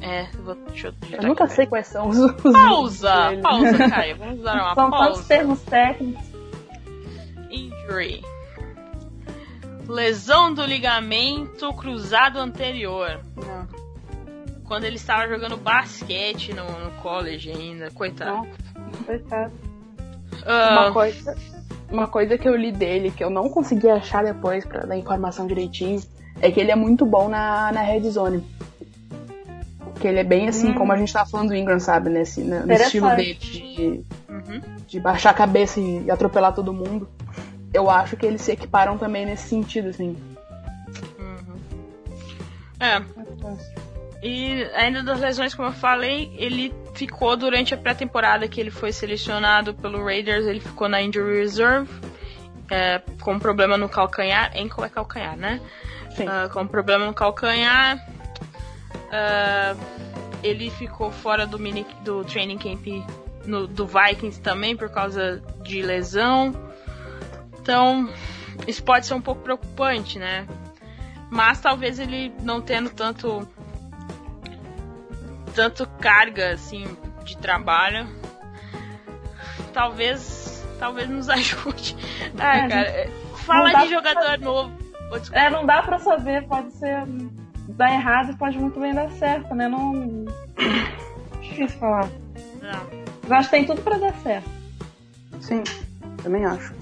É, vou, deixa eu, eu nunca sei quais são os. os pausa! Pausa, Caio. Vamos dar uma <laughs> são pausa. São tantos termos técnicos. Injury. lesão do ligamento cruzado anterior. Não. Quando ele estava jogando basquete no, no college ainda, coitado. Não. Coitado. Ah, Uma coisa, uma coisa que eu li dele, que eu não consegui achar depois pra dar informação direitinho, é que ele é muito bom na, na red zone. Que ele é bem assim, Hum. como a gente tá falando do Ingram, sabe? Nesse, no no estilo dele de, uhum. de baixar a cabeça e atropelar todo mundo. Eu acho que eles se equiparam também nesse sentido, assim. Uhum. É, e ainda das lesões, como eu falei, ele ficou durante a pré-temporada que ele foi selecionado pelo Raiders, ele ficou na injury reserve, é, com problema no calcanhar, ankle é calcanhar, né? Sim. Ah, com problema no calcanhar. Ah, ele ficou fora do, mini, do training camp no- do Vikings também por causa de lesão. Então, isso pode ser um pouco preocupante, né? Mas talvez ele não tendo tanto tanto carga assim de trabalho, talvez talvez nos <laughs> ajude. Ai, É, cara, fala de jogador novo. Ô, desculpa. É, não dá pra saber, pode ser dar errado e pode muito bem dar certo, né? Não. Difícil falar. Não. Mas acho que tem tudo pra dar certo. Sim, também acho.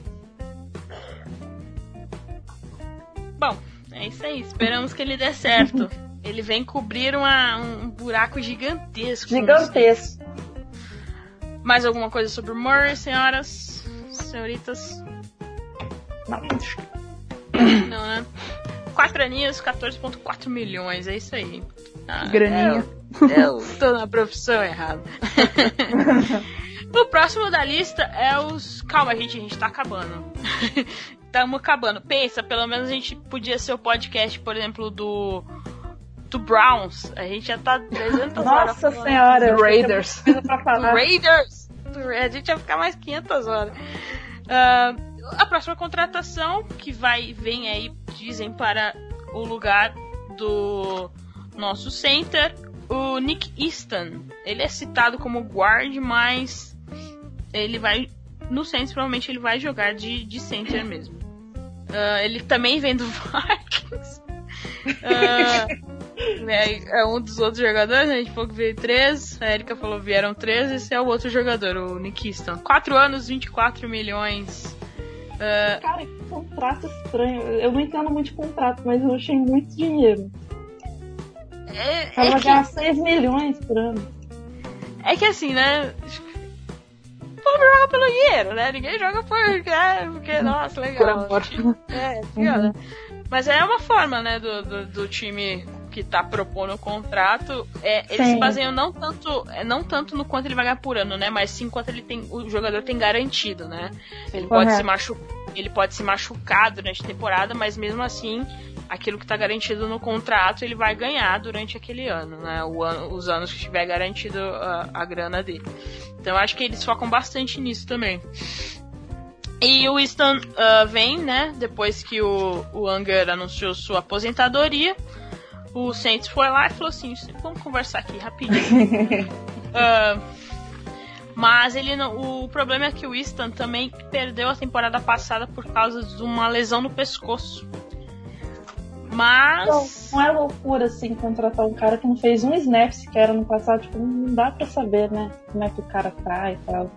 Bom, é isso aí. Esperamos que ele dê certo. <laughs> Ele vem cobrir uma- um buraco gigantesco. Gigantesco. Mais alguma coisa sobre o Murray, senhoras? Senhoritas? Não. Não, né? Quatro aninhos, 14.4 milhões, é isso aí. Ah, Graninha. Eu, <laughs> eu <laughs> tô na profissão errada. <laughs> o próximo da lista é os. Calma, gente, a gente tá acabando. Tamo acabando. Pensa, pelo menos a gente podia ser o podcast, por exemplo, do. Do Browns. A gente já tá 300 horas Nossa senhora. Do Raiders. Do. Raiders. A gente vai ficar mais 500 horas. Ah, a próxima contratação que vai vem aí dizem para o lugar do nosso center, o Nick Easton. Ele é citado como guard, mas ele vai no Saints provavelmente ele vai jogar de, de center mesmo. Ah, ele também vem do <laughs> Vikings. Né, <laughs> é um dos outros jogadores, né? a gente falou que veio três, a Erika falou que vieram três, esse é o outro jogador, o Easton. 4 anos, 24 milhões. Ah, Cara, que contrato estranho. Eu não entendo muito de contrato, mas eu achei muito dinheiro. é, Ela é que, ganhar 6 milhões por ano. é que assim, né? O povo joga pelo dinheiro, né? Ninguém joga por. É, porque, nossa, legal. Por amor. É, legal, né? Mas é uma forma, né, do, do, do time que tá propondo o contrato. É, eles Sim. se baseiam não tanto, é, não tanto no quanto ele vai ganhar por ano, né? Mas sim quanto ele tem, o jogador tem garantido, né? Ele pode, se machu ele pode se machucar durante a temporada, mas mesmo assim, aquilo que tá garantido no contrato, ele vai ganhar durante aquele ano, né? O ano os anos que tiver garantido a, a grana dele. Então eu acho que eles focam bastante nisso também. E o Winston ah, vem, né? Depois que o, o Anger anunciou sua aposentadoria. O Saints foi lá e falou assim: vamos conversar aqui rapidinho. <laughs> Ah, mas ele não, o problema é que o Winston também perdeu a temporada passada por causa de uma lesão no pescoço. Não, Mas. não é loucura, assim, contratar um cara que não fez um snap sequer no passado. Tipo, não dá pra saber, né? Como é que o cara tá e tal.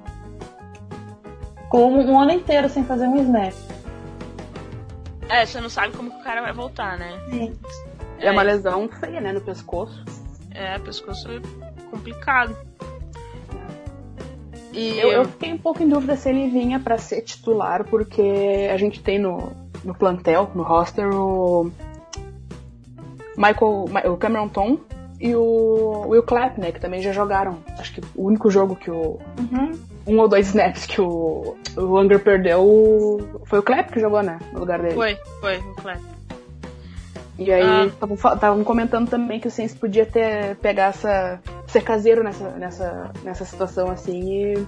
Ficou um, um ano inteiro sem fazer um snap. É, você não sabe como que o cara vai voltar, né? Sim. É uma lesão feia, né, no pescoço. É, pescoço é complicado. E Eu, eu fiquei um pouco em dúvida se ele vinha pra ser titular, porque a gente tem no, no plantel, no roster, o Michael, o Cameron Tom e o Will Clapp, né, que também já jogaram. Acho que o único jogo que o Uhum. um ou dois snaps que o, o Unger perdeu foi o Clapp que jogou, né, no lugar dele. Foi, foi, o Clef. E aí Ah. estavam comentando também que o Saints podia ter pegar essa ser caseiro nessa, nessa, nessa situação assim e,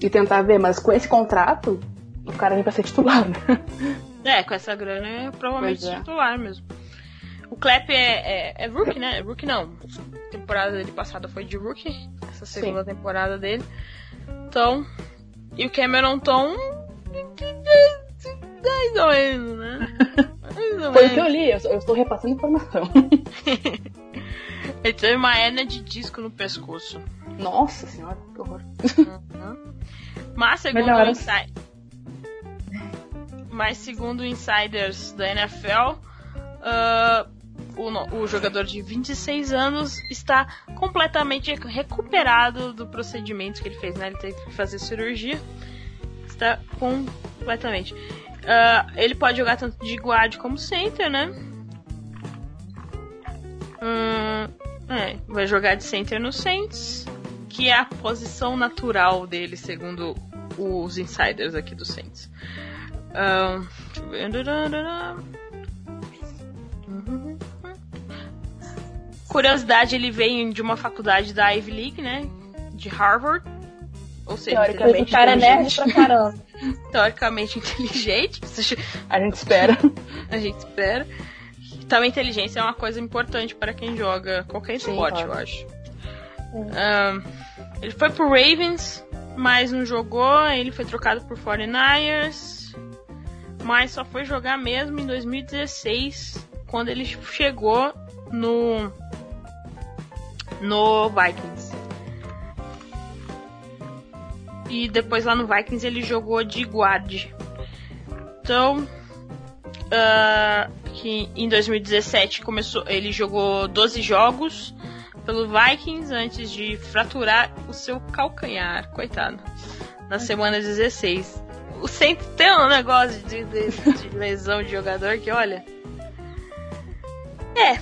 e tentar ver, mas com esse contrato o cara vem pra ser titular, né? É, com essa grana é provavelmente é. titular mesmo. O Clap é, é, é rookie, né? Rookie não. A temporada dele passada foi de rookie. Essa segunda temporada dele. Então. E o Cameron Tom. Mais ou menos, né? Foi o que eu li, eu, eu estou repassando informação. <laughs> Ele teve uma hernia de disco no pescoço. Nossa senhora, que horror. Mas segundo o insi- Mas segundo insiders da NFL, ah, o, o jogador de 26 anos está completamente recuperado do procedimento que ele fez, né? Ele teve que fazer cirurgia. Está completamente. Ah, ele pode jogar tanto de guard como center, né? Hum, é, vai jogar de center no Saints, que é a posição natural dele, segundo os insiders aqui do Saints. Ahn, deixa eu ver. Dadadadá. Uhum. Curiosidade, ele veio de uma faculdade da Ivy League, né? De Harvard. Ou seja, Teoricamente. O cara é nerd pra caramba. <laughs> teoricamente inteligente. A gente espera. <laughs> A gente espera. Também inteligência é uma coisa importante para quem joga qualquer Sim, esporte, claro. eu acho. Ahn, ele foi pro Ravens, mas não jogou. Ele foi trocado por 49ers, mas só foi jogar mesmo em 2016, quando ele chegou no no Vikings. E depois lá no Vikings ele jogou de guard. Então, ah, que em 2017 começou, ele jogou 12 jogos pelo Vikings antes de fraturar o seu calcanhar, coitado. Na semana 16. O Saints tem um negócio de, de- de lesão de jogador que, olha. É,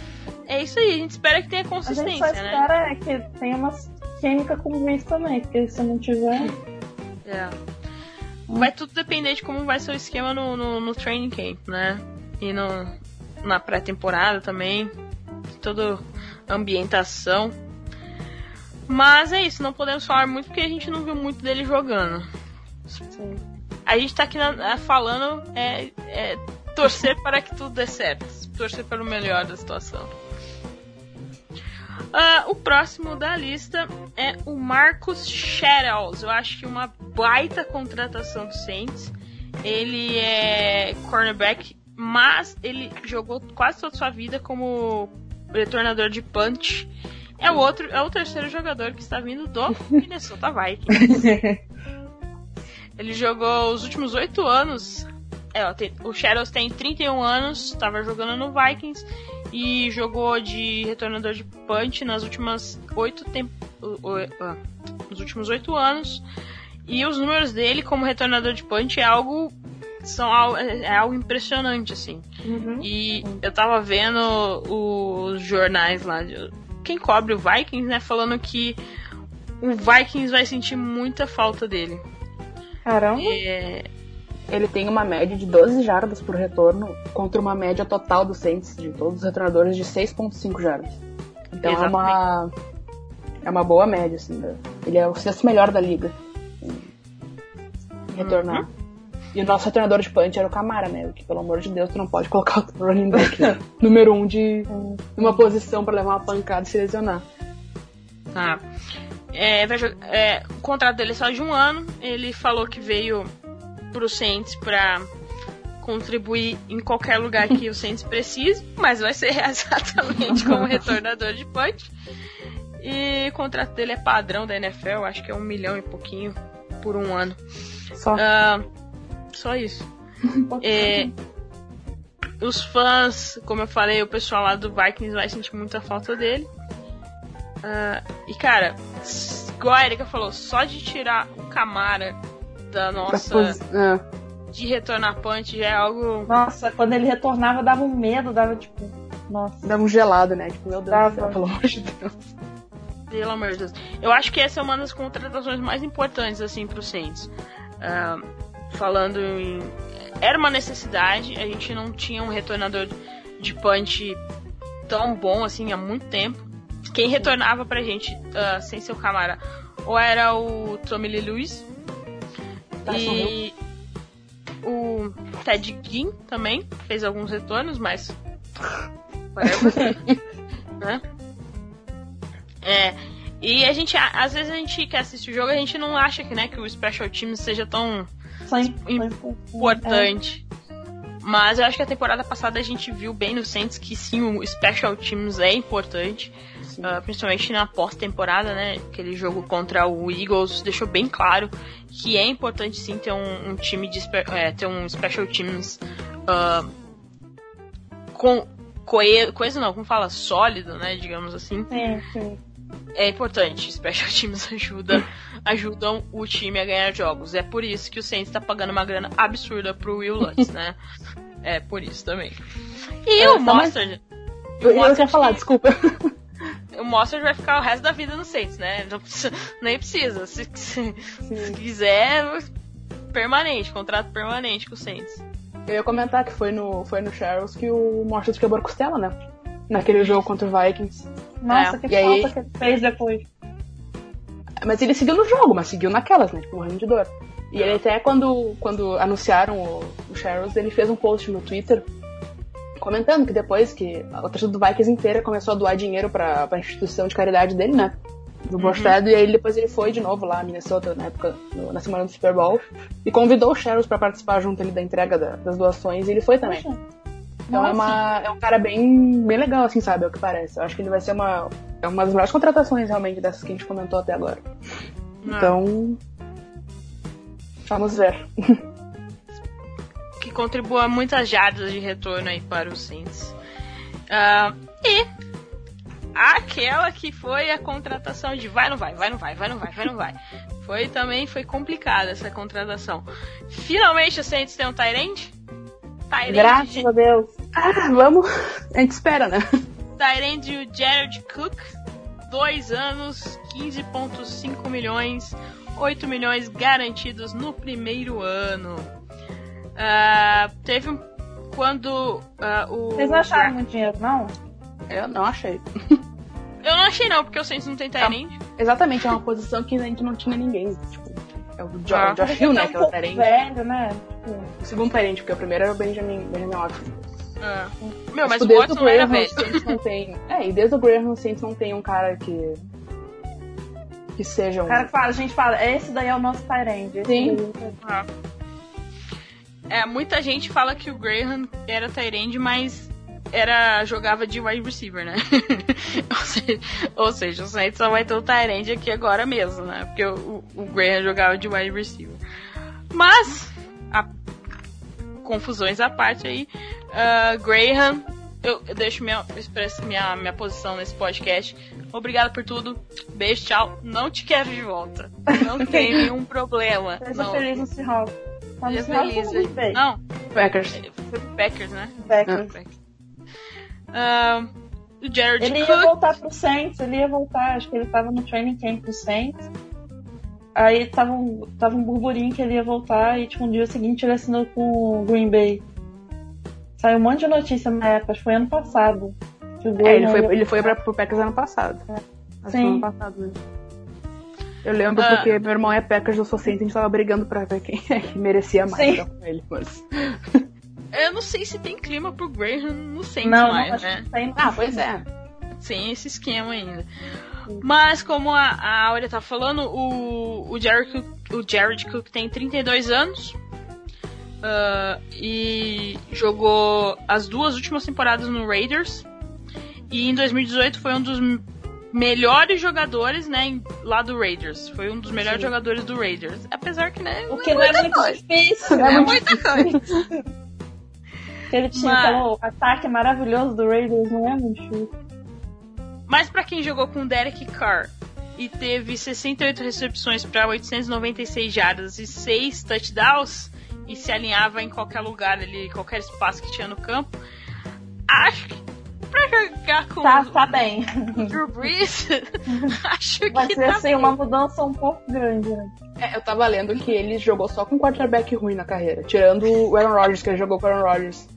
é isso aí. A gente espera que tenha A gente só consistência, né? espera é que tenha uma química com o Vince também, porque se não tiver. É. Vai tudo depender de como vai ser o esquema no, no, no training camp, né? E no, na pré-temporada também. Toda ambientação. Mas é isso, não podemos falar muito porque a gente não viu muito dele jogando. A gente tá aqui na- falando é, é torcer <laughs> para que tudo dê certo. Torcer para o melhor da situação. Ah, o próximo da lista é o Marcus Shadows. Eu acho que uma baita contratação do Saints. Ele é cornerback, mas ele jogou quase toda a sua vida como retornador de punch. É o outro, é o terceiro jogador que está vindo do <laughs> Minnesota Vikings. Ele jogou os últimos oito anos. É, ó, tem- o Shadows tem 31 anos, estava jogando no Vikings e jogou de retornador de punch nas últimas oito temp... ah, nos últimos oito anos. E os números dele como retornador de punch é algo são al- é algo impressionante assim. Uhum. E eu tava vendo os jornais lá, de- quem cobre o Vikings, né, falando que o Vikings vai sentir muita falta dele. Caramba. É, Ele tem uma média de 12 jardas por retorno contra uma média total do Saints de todos os retornadores de 6.5 jardas. Então é uma é uma boa média assim. né? Ele é o sexto melhor da liga em retornar. E o nosso retornador de punch era o Camara, né? Que pelo amor de Deus, tu não pode colocar o running back <laughs> número um de numa posição pra levar uma pancada e se lesionar. Tá. É, vai jo- é, o contrato dele é só de um ano. Ele falou que veio pro Saints pra contribuir em qualquer lugar que o Saints precise, mas vai ser <laughs> exatamente como retornador de punch. E o contrato dele é padrão da NFL, acho que é um milhão e pouquinho por um ano. Só. Ah, só isso. <laughs> É, os fãs, como eu falei, o pessoal lá do Vikings vai sentir muita falta dele. Ah, e cara, igual a Erika falou, só de tirar o Camara da nossa. posi- é. de retornar punch já é algo. Nossa, quando ele retornava dava um medo, dava tipo. Nossa. Dava um gelado, né? Tipo, meu Deus do Dava. céu, pelo amor de Deus. Pelo amor de Deus. Eu acho que essa é uma das contratações mais importantes, assim, pro Saints. Ah, falando em. Era uma necessidade, a gente não tinha um retornador de punch tão bom assim há muito tempo. Quem retornava pra gente ah, sem seu camara ou era o Tommy Lee Lewis e o Ted Ginn também fez alguns retornos, mas <laughs> né? É, e a gente, às vezes a gente que assiste o jogo, a gente não acha que, né, que o Special Team seja tão Só em- Im- só em- importante. Mas eu acho que a temporada passada a gente viu bem no Saints que sim, o Special Teams é importante. Uh, principalmente na pós-temporada, né? Aquele jogo contra o Eagles deixou bem claro que é importante sim ter um, um time de é, ter um Special Teams uh, com coe, coisa não, como fala, sólido, né? Digamos assim. Sim, sim. É importante. Special Teams <laughs> ajuda, ajudam o time a ganhar jogos. É por isso que o Saints está pagando uma grana absurda pro Will Lutz, né? <laughs> É por isso também. E É, o tá, mas- Mustard. Eu, eu falar, desculpa. <laughs> o Mustard vai ficar o resto da vida no Saints, né? Não precisa- <laughs> nem precisa. Se, se- se quiser, permanente, contrato permanente com o Saints. Eu ia comentar que foi no, foi no Sherrills que o Mortis quebrou a costela, né? Naquele jogo contra o Vikings. Nossa, É. que E aí- falta que ele fez depois. Mas ele seguiu no jogo, mas seguiu naquelas, né? Tipo, morrendo de dor. E ele até quando, quando anunciaram o, o Sherrills, ele fez um post no Twitter comentando que depois que a torcida do Vikings inteira começou a doar dinheiro pra, pra instituição de caridade dele, né? Do Borstad, e aí depois ele foi de novo lá a Minnesota, na época, no- na semana do Super Bowl, e convidou o Sherrills pra participar junto ali da entrega da- das doações, e ele foi também. Poxa. Então é, uma, é um cara bem, bem legal, assim, sabe? É o que parece. Eu acho que ele vai ser uma, é uma das melhores contratações, realmente, dessas que a gente comentou até agora. Então. Vamos ver. <laughs> contribua muitas jardas de retorno aí para os Saints. Ah, e aquela que foi a contratação de vai não vai, vai não vai, vai não vai, vai não vai. Foi também foi complicada essa contratação. Finalmente o Saints tem um Tyrande? Tyrande Graças a Deus. Ah, vamos. A gente espera, né? Tyrande o Jared Cook, dois anos, 15.5 milhões, 8 milhões garantidos no primeiro ano. Ah, teve um quando ah, o Vocês não acharam muito dinheiro, não? Eu não achei. <laughs> Eu não achei não, porque o Saints não tem Tyrande. Exatamente, é uma posição que a gente não tinha ninguém. Tipo, é o Ah. Josh Hill, né? Que é o Tyrande. velho, né? Tipo, O segundo Tyrande, porque o primeiro era o Benjamin, Benjamin Watson. Ah. Meu, mas Tipo, o desde Watson não era velho. não tem. É, e desde o Graham, o Saints não tem um cara que. que seja um. o cara que fala, a gente fala, esse daí é o nosso Tyrande. Sim. daí- Ah. É, muita gente fala que o Graham era Tyrande, mas era jogava de wide receiver, né? <laughs> ou, seja, ou seja, o Saints só vai ter o Tyrande aqui agora mesmo, né? Porque o, o Graham jogava de wide receiver. Mas, a- confusões à parte aí, ah, Graham, eu, eu deixo minha, eu expresso minha, minha posição nesse podcast. Obrigado por tudo. Beijo, tchau. Não te quero de volta. Não <laughs> tem nenhum problema. Seja feliz no Seahawks. Tá no Seahawks feliz aí. no? Não, Packers. foi pro Packers, né? Packers. Packers. Ah, o Jared Ele ia Cook. voltar pro Saints, ele ia voltar, acho que ele tava no training camp do Saints. Aí tava um, tava um burburinho que ele ia voltar e tipo, um dia seguinte ele assinou com o Green Bay. Saiu um monte de notícia na época, acho que foi ano passado. que o É, ele foi, ia- ele foi pra, pro Packers ano passado. Acho que foi Sim. ano passado mesmo. Eu lembro Ah. porque meu irmão é Packers, eu sou Saints, a gente tava brigando pra ver quem é que merecia mais Sim. então, com ele. Mas... <laughs> Eu não sei se tem clima pro Graham no Saints Não, mais, não, acho né? que tem. Ah, pois é. Sem esse esquema ainda. Mas como a, a Áurea tá falando, o, o, Jared Cook, o Jared Cook tem 32 anos. ah, e jogou as duas últimas temporadas no Raiders. E em 2018 foi um dos melhores jogadores, né, lá do Raiders. Foi um dos melhores jogadores do Raiders. Apesar que, né, O que não é muito difícil, é né? muita <laughs> coisa. Aquele time, Mas- aquele ataque maravilhoso do Raiders não é muito difícil. Mas pra quem jogou com Derek Carr e teve 68 recepções para 896 jardas e 6 touchdowns e se alinhava em qualquer lugar ali, qualquer espaço que tinha no campo, acho que pra jogar com Tá, o tá bem. Drew Brees, <laughs> acho Vai que ser tá assim, bem. uma mudança um pouco grande, né? É, eu tava lendo que ele jogou só com quarterback ruim na carreira, tirando o Aaron Rodgers, que ele jogou com o Aaron Rodgers.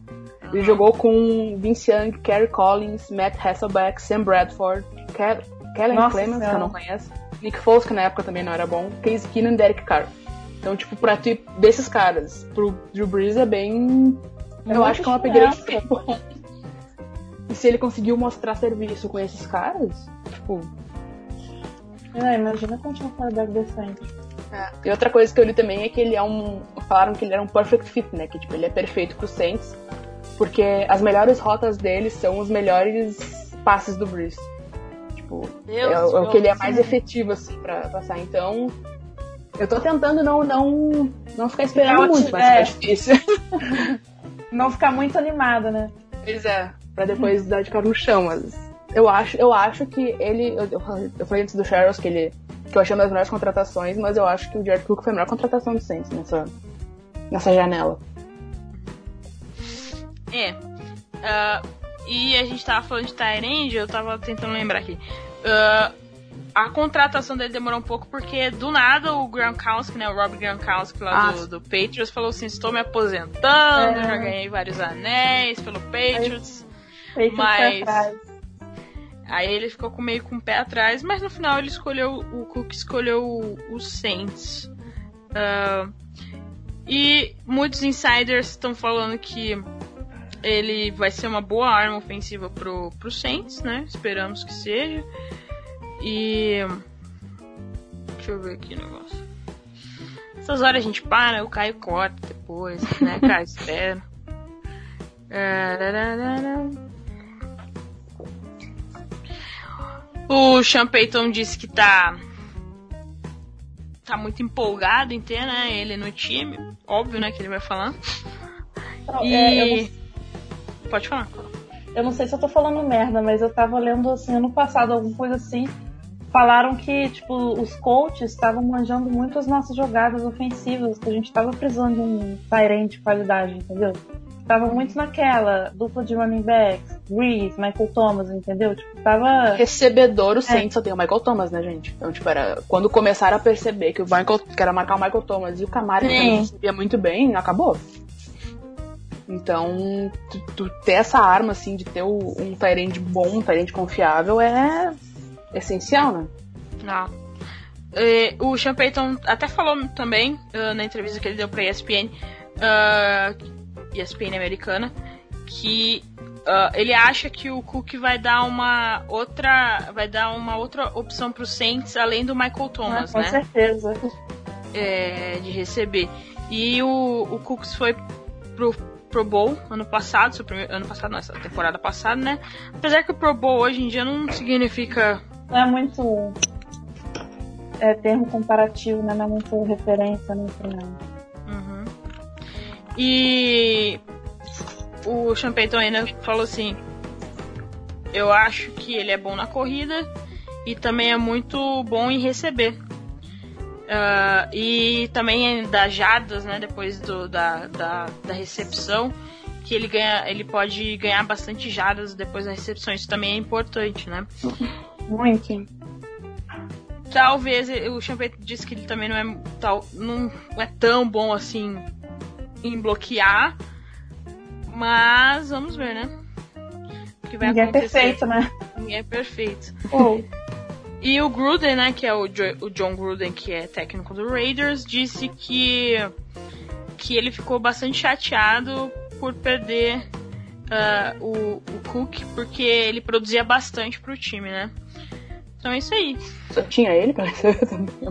Ele jogou com Vince Young, Kerry Collins, Matt Hasselbeck, Sam Bradford, Ke- Kellen Nossa Clemens, que eu não conheço, Nick Foles, que na época também não era bom, Case Keenum e Derek Carr. Então, tipo, pra tu desses caras pro Drew Brees é bem... Eu muita acho que é um upgrade bem <laughs> bom. E se ele conseguiu mostrar serviço com esses caras, tipo... É, imagina continuar um quarterback decente. É. E outra coisa que eu li também é que ele é um. Falaram que ele era um perfect fit, né? Que tipo, ele é perfeito pro Saints. Porque as melhores rotas dele são os melhores passes do Breeze. Tipo, é, é, o que ele é mais efetivo, assim, pra passar. Então, eu tô tentando não, não, não ficar esperando é, muito, mas é difícil. <laughs> <laughs> não ficar muito animada, né? Pois é, pra depois dar de cara no chão, mas eu acho, eu acho que ele. Eu, eu falei antes do Charles que ele. que eu achei uma das melhores contratações, mas eu acho que o Jared Cook foi a melhor contratação do Saints nessa, nessa janela. É. Uh, e a gente tava falando de Tyrande, eu tava tentando lembrar aqui. Uh, a contratação dele demorou um pouco porque do nada o Gronkowski, né, o Rob Gronkowski lá ah. do, do, Patriots falou assim, estou me aposentando, é. já ganhei vários anéis pelo Patriots, Aí, mas aí ele ficou com meio com o pé atrás, mas no final ele escolheu o Cook escolheu o, o Saints. Uh, e muitos insiders estão falando que ele vai ser uma boa arma ofensiva pro, pro Saints, né? Esperamos que seja. E. Deixa eu ver aqui o negócio. Essas horas a gente para, o Caio corta depois, né, cara? <laughs> Espera. O Sean Payton disse que tá. tá muito empolgado em ter, né? Ele no time. Óbvio, né? Que ele vai falar. Não, e. É, não... Pode falar. Eu não sei se eu tô falando merda, mas eu tava lendo assim ano passado alguma coisa assim falaram que, tipo, os coaches estavam manjando muito as nossas jogadas ofensivas, que a gente tava precisando de um Tyrant de qualidade, entendeu? Tava muito naquela dupla de running backs, Reese, Michael Thomas, entendeu? Tipo, tava. Recebedor, o Saints é. só tem o Michael Thomas, né, gente? Então, tipo, era. Quando começaram a perceber que o Michael. que era marcar o Michael Thomas e o Camaro também recebia muito bem, acabou. Então, tu, tu, ter essa arma, assim, de ter o, um Tyrande bom, um Tyrande confiável, é essencial, né? Não. E, o Sean Payton até falou também uh, na entrevista que ele deu pra ESPN, uh, ESPN americana, que uh, ele acha que o Cook vai dar uma outra vai dar uma outra opção pro Saints além do Michael Thomas, ah, com né? Com certeza. É, de receber. E o, o Cooks foi pro Pro Bowl ano passado, primeiro, ano passado, não, essa temporada passada, né? Apesar que o Pro Bowl hoje em dia não significa não é muito é, termo comparativo, né? Não é muito referência final. Uhum. E o Champeyton ainda falou assim: Eu acho que ele é bom na corrida e também é muito bom em receber. Uh, e também das jadas, né? Depois do, da, da, da recepção que ele ganha, ele pode ganhar bastante jadas depois da recepção. Isso também é importante, né? Muito. Talvez o Champeito disse que ele também não é, tal, não é tão bom assim em bloquear. Mas vamos ver, né? O que vai Ninguém é acontecer. é perfeito, né? Ninguém é perfeito. Oh. E o Gruden, né, que é o, jo o John Gruden, que é técnico do Raiders, disse que que ele ficou bastante chateado por perder uh, o, o Cook, porque ele produzia bastante pro time, né? Então é isso aí. Só tinha ele, também.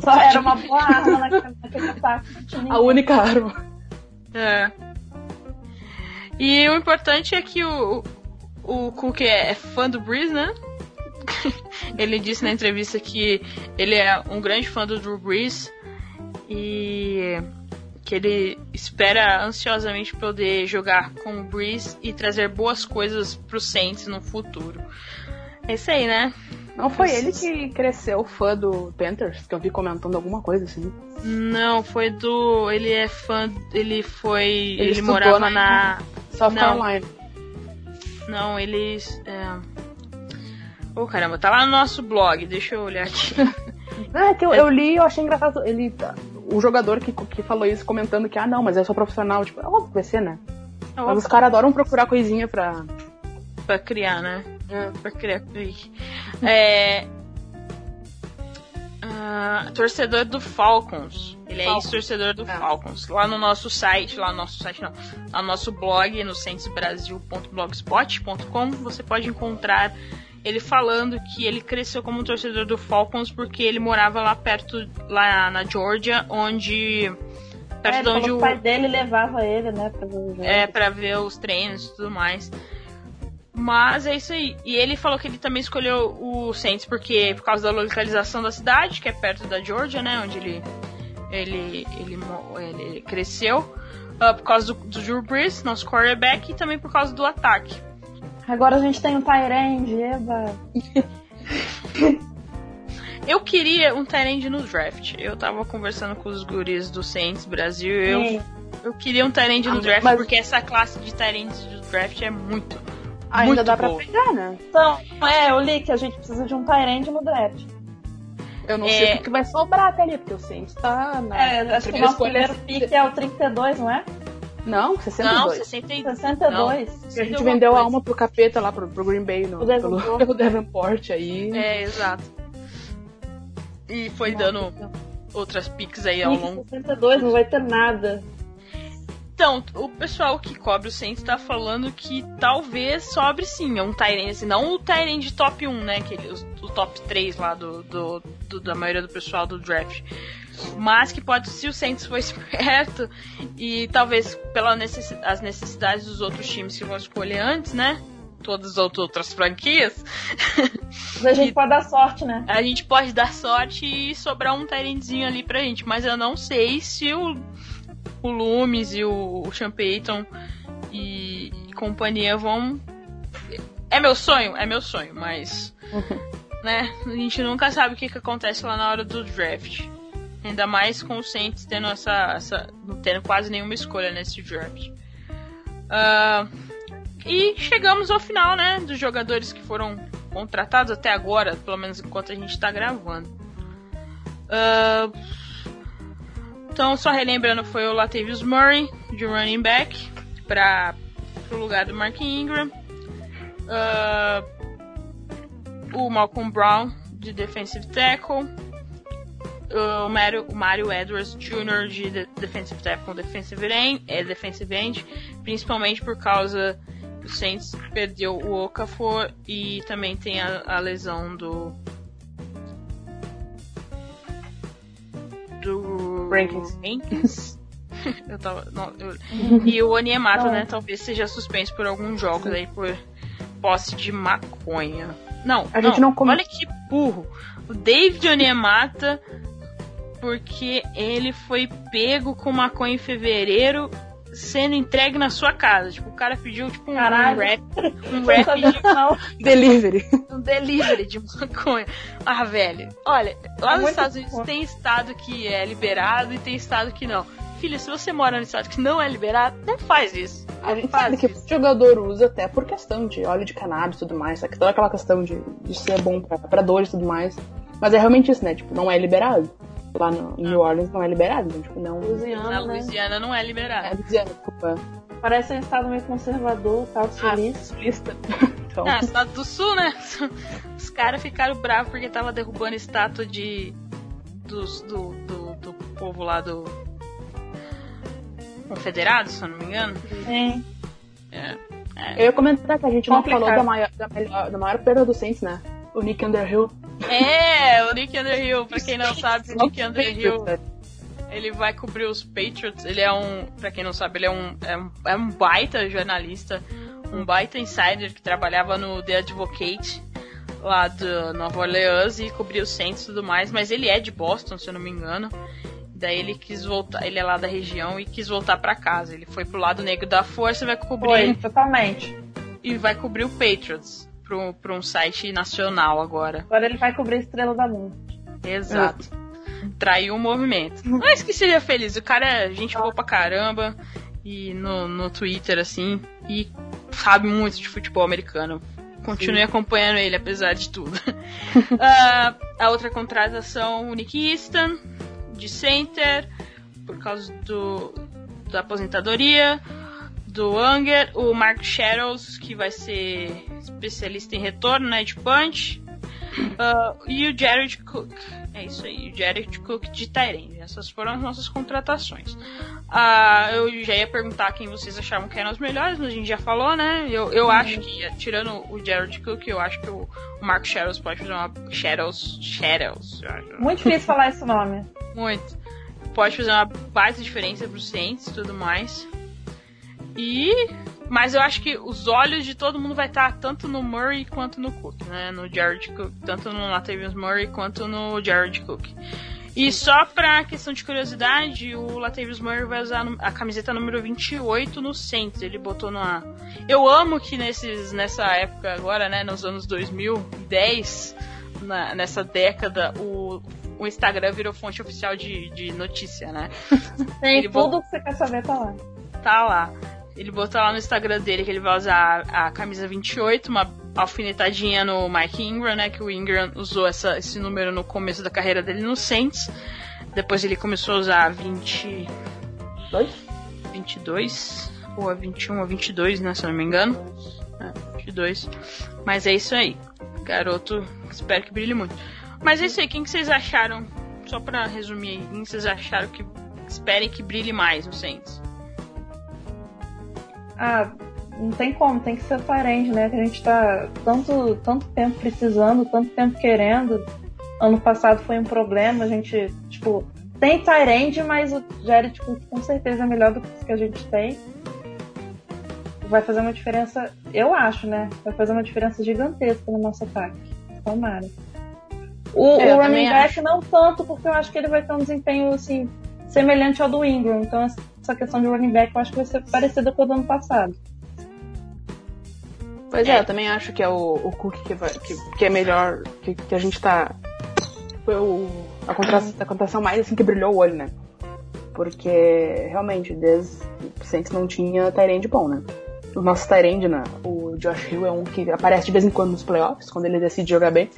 Só era uma boa arma naquele ataque. A única arma. É. E o importante é que o, o Cook é, fã do Breeze, né? <laughs> ele disse na entrevista que ele é um grande fã do Drew Brees e que ele espera ansiosamente poder jogar com o Breeze e trazer boas coisas pro Saints no futuro. É isso aí, né? Não foi ele que cresceu fã do Panthers? Que eu vi comentando alguma coisa assim. Não, foi do. Ele é fã. Ele foi. Ele, ele morava na. South não. Carolina. Não, ele. É... Oh caramba, tá lá no nosso blog, deixa eu olhar aqui. <laughs> ah, é que eu, eu li e eu achei engraçado. Ele. O jogador que, que falou isso comentando que, ah não, mas eu sou profissional, tipo, é óbvio que vai ser, né? É mas os caras adoram procurar coisinha pra. Pra criar, né? É. Pra criar. É. Uh, torcedor do Falcons. Ele é ex-torcedor do é. Falcons. Lá no nosso site, lá no nosso site não, lá no nosso blog, no centesbrasil.blogspot.com, você pode encontrar ele falando que ele cresceu como torcedor do Falcons porque ele morava lá perto, lá na Georgia, onde. Perto É, de onde o. pai dele levava ele, né, pra ver o jogo. É, pra ver os treinos e tudo mais. Mas é isso aí. E ele falou que ele também escolheu o Saints porque por causa da localização da cidade, que é perto da Georgia, né? Onde ele ele ele, ele cresceu. Ah, por causa do, do Drew Brees, nosso quarterback, e também por causa do ataque. Agora a gente tem o Tyrande, eba. Eu queria um Tyrande no draft. Eu tava conversando com os guris do Saints Brasil. Eu, Sim. eu queria um Tyrande no Ah, draft mas- porque essa classe de Tyrands do draft é muito. Ainda muito dá pra boa. pegar, né? Então, é, eu li que a gente precisa de um Tyrande no draft. Eu não É. sei o que vai sobrar até ali, porque o Saints tá na É, acho que o nosso primeiro pick é o 32, não é? Não, 62. Não, 62. 62. a gente vendeu a coisa. alma pro capeta lá, pro, pro Green Bay, no, O pelo, Davenport. pelo Davenport aí. É, exato. E foi dando outras picks aí ao longo. 62, não vai ter nada. Então, o pessoal que cobre o Saints tá falando que talvez sobre sim, é um Tyrant, assim, não o Tyrant top 1, né, que o top 3 lá do, do, do- da maioria do pessoal do draft. Mas que pode, se o Saints for <laughs> esperto, e talvez pelas necessi as necessidades dos outros times que vão escolher antes, né? Todas as outras franquias, Mas a gente <laughs> pode dar sorte, né? a gente pode dar sorte e sobrar um Tyrantzinho ali pra gente. Mas eu não sei se o, o Loomis e o, o Sean Payton e, e companhia vão. É meu sonho? É meu sonho, mas. <laughs> né? A gente nunca sabe o que, que acontece lá na hora do draft. Ainda mais com o Saints tendo essa. essa não tendo quase nenhuma escolha nesse draft. Ah, e chegamos ao final, né? Dos jogadores que foram contratados até agora, pelo menos enquanto a gente tá gravando. Ah, então, só relembrando, foi o Latavius Murray, de running back, para o lugar do Mark Ingram. Ah, o Malcolm Brown, de defensive tackle. O Mario, o Mario Edwards Jr. de de- defensive tackle, defensive end, é defensive end, principalmente por causa que o Saints perdeu o Okafor e também tem a, a lesão do do Rankins. <laughs> eu tava, não, eu- e o Oniemato, né, talvez seja suspenso por alguns jogos aí por posse de maconha. Não, A gente não come- olha que burro. O David Oniemata porque ele foi pego com maconha em fevereiro sendo entregue na sua casa. Tipo, o cara pediu tipo um, Caralho. rap, um rap de. <laughs> Delivery. um delivery de maconha. Ah, velho. Olha, lá É nos Estados Unidos bom. tem estado que é liberado e tem estado que não. Filho, se você mora no estado que não é liberado, não faz isso. A gente Faz sabe que isso. o jogador usa até por questão de óleo de cannabis e tudo mais, só que toda aquela questão de, de ser bom pra, pra dores e tudo mais. Mas é realmente isso, né? Tipo, não é liberado. Lá no em New Orleans não é liberado, então, tipo, não. Na Louisiana, né? Louisiana não é É, liberado. Louisiana, desculpa. Parece um estado meio conservador, tal, sulista. Sulista. <laughs> Então, Ah, estado do sul, né? <laughs> Os caras ficaram bravos porque tava derrubando estátua de. Dos, do, do, do povo lá do. Confederado, se eu não me engano. Sim. É. eu ia comentar que a gente não Complicado. falou da maior, da, melhor, da maior perda do Saints, né? O Nick Underhill. É, o Nick Underhill, pra quem não sabe, o Nick Underhill? Ele vai cobrir os Patriots. Ele é um, pra quem não sabe, ele é um, é um, é um baita jornalista, um baita insider que trabalhava no The Advocate lá de Nova Orleans e cobria os Saints e tudo mais. Mas ele é de Boston, se eu não me engano. Daí ele quis voltar, ele é lá da região e quis voltar pra casa. Ele foi pro lado negro da força e vai Foi, cobrir totalmente. e vai cobrir o Patriots pro, pro um site nacional agora. Agora ele vai cobrir a Estrela da Morte. Exato. Traiu o movimento. <laughs> Mas que seria feliz. O cara é gente boa pra caramba. E no, no Twitter, assim. E sabe muito de futebol americano. Continue acompanhando ele, apesar de tudo. <laughs> Ah, a outra contratação, o Nick Easton, de center, por causa do, da aposentadoria. Do Anger, o Mark Shadows, que vai ser especialista em retorno, né? De punch. Uh, <clears throat> e o Jared Cook. É isso aí, o Jared Cook de Tyrande. Essas foram as nossas contratações. Uh, eu já ia perguntar quem vocês achavam que eram os melhores, mas a gente já falou, né? Eu, eu acho que, tirando o Jared Cook, eu acho que o, o Marco Shadows pode fazer uma. Shadows. Shadows. Muito difícil falar esse nome. Muito. Pode fazer uma base diferença pro Saints e tudo mais. E mas eu acho que os olhos de todo mundo vai estar tanto no Murray quanto no Cook, né? No Jared Cook, tanto no Latavius Murray quanto no Jared Cook. E só pra questão de curiosidade, o Latavius Murray vai usar a camiseta número 28 no Saints. Ele botou na. Eu amo que nesses, nessa época agora, né, nos anos 2010, na, nessa década, o, o Instagram virou fonte oficial de, de notícia, né? <laughs> Tem Ele tudo que você quer saber tá lá. Tá lá. Ele botou lá no Instagram dele que ele vai usar a, a camisa 28, uma alfinetadinha no Mike Ingram, né? Que o Ingram usou essa, esse número no começo da carreira dele no Saints. Depois ele começou a usar 20. 22? Ou a 21 ou 22, né? Se eu não me engano. É, 22. Mas é isso aí. Garoto, espero que brilhe muito. Mas é isso aí, quem que vocês acharam? Só pra resumir aí, quem vocês acharam que esperem que brilhe mais no Saints? Ah, não tem como, tem que ser Tyrande, né? Que a gente tá tanto, tanto tempo precisando, tanto tempo querendo. Ano passado foi um problema, a gente, tipo, tem Tyrande, mas o Jared tipo, com certeza é melhor do que a gente tem. Vai fazer uma diferença, eu acho, né? Vai fazer uma diferença gigantesca no nosso ataque. Tomara. O, é, o running back acho. não tanto, porque eu acho que ele vai ter um desempenho assim, semelhante ao do Ingram. Então, essa questão de running back eu acho que vai ser parecida com o do ano passado. Pois é, é eu também acho que é o, o Cook que, vai, que, que, é melhor, que, que a gente tá. Foi o, a, contratação, a contratação mais assim que brilhou o olho, né? Porque realmente, desde sempre não tinha Tyrande bom, né? O nosso Tyrande, né? o Josh Hill é um que aparece de vez em quando nos playoffs, quando ele decide jogar bem.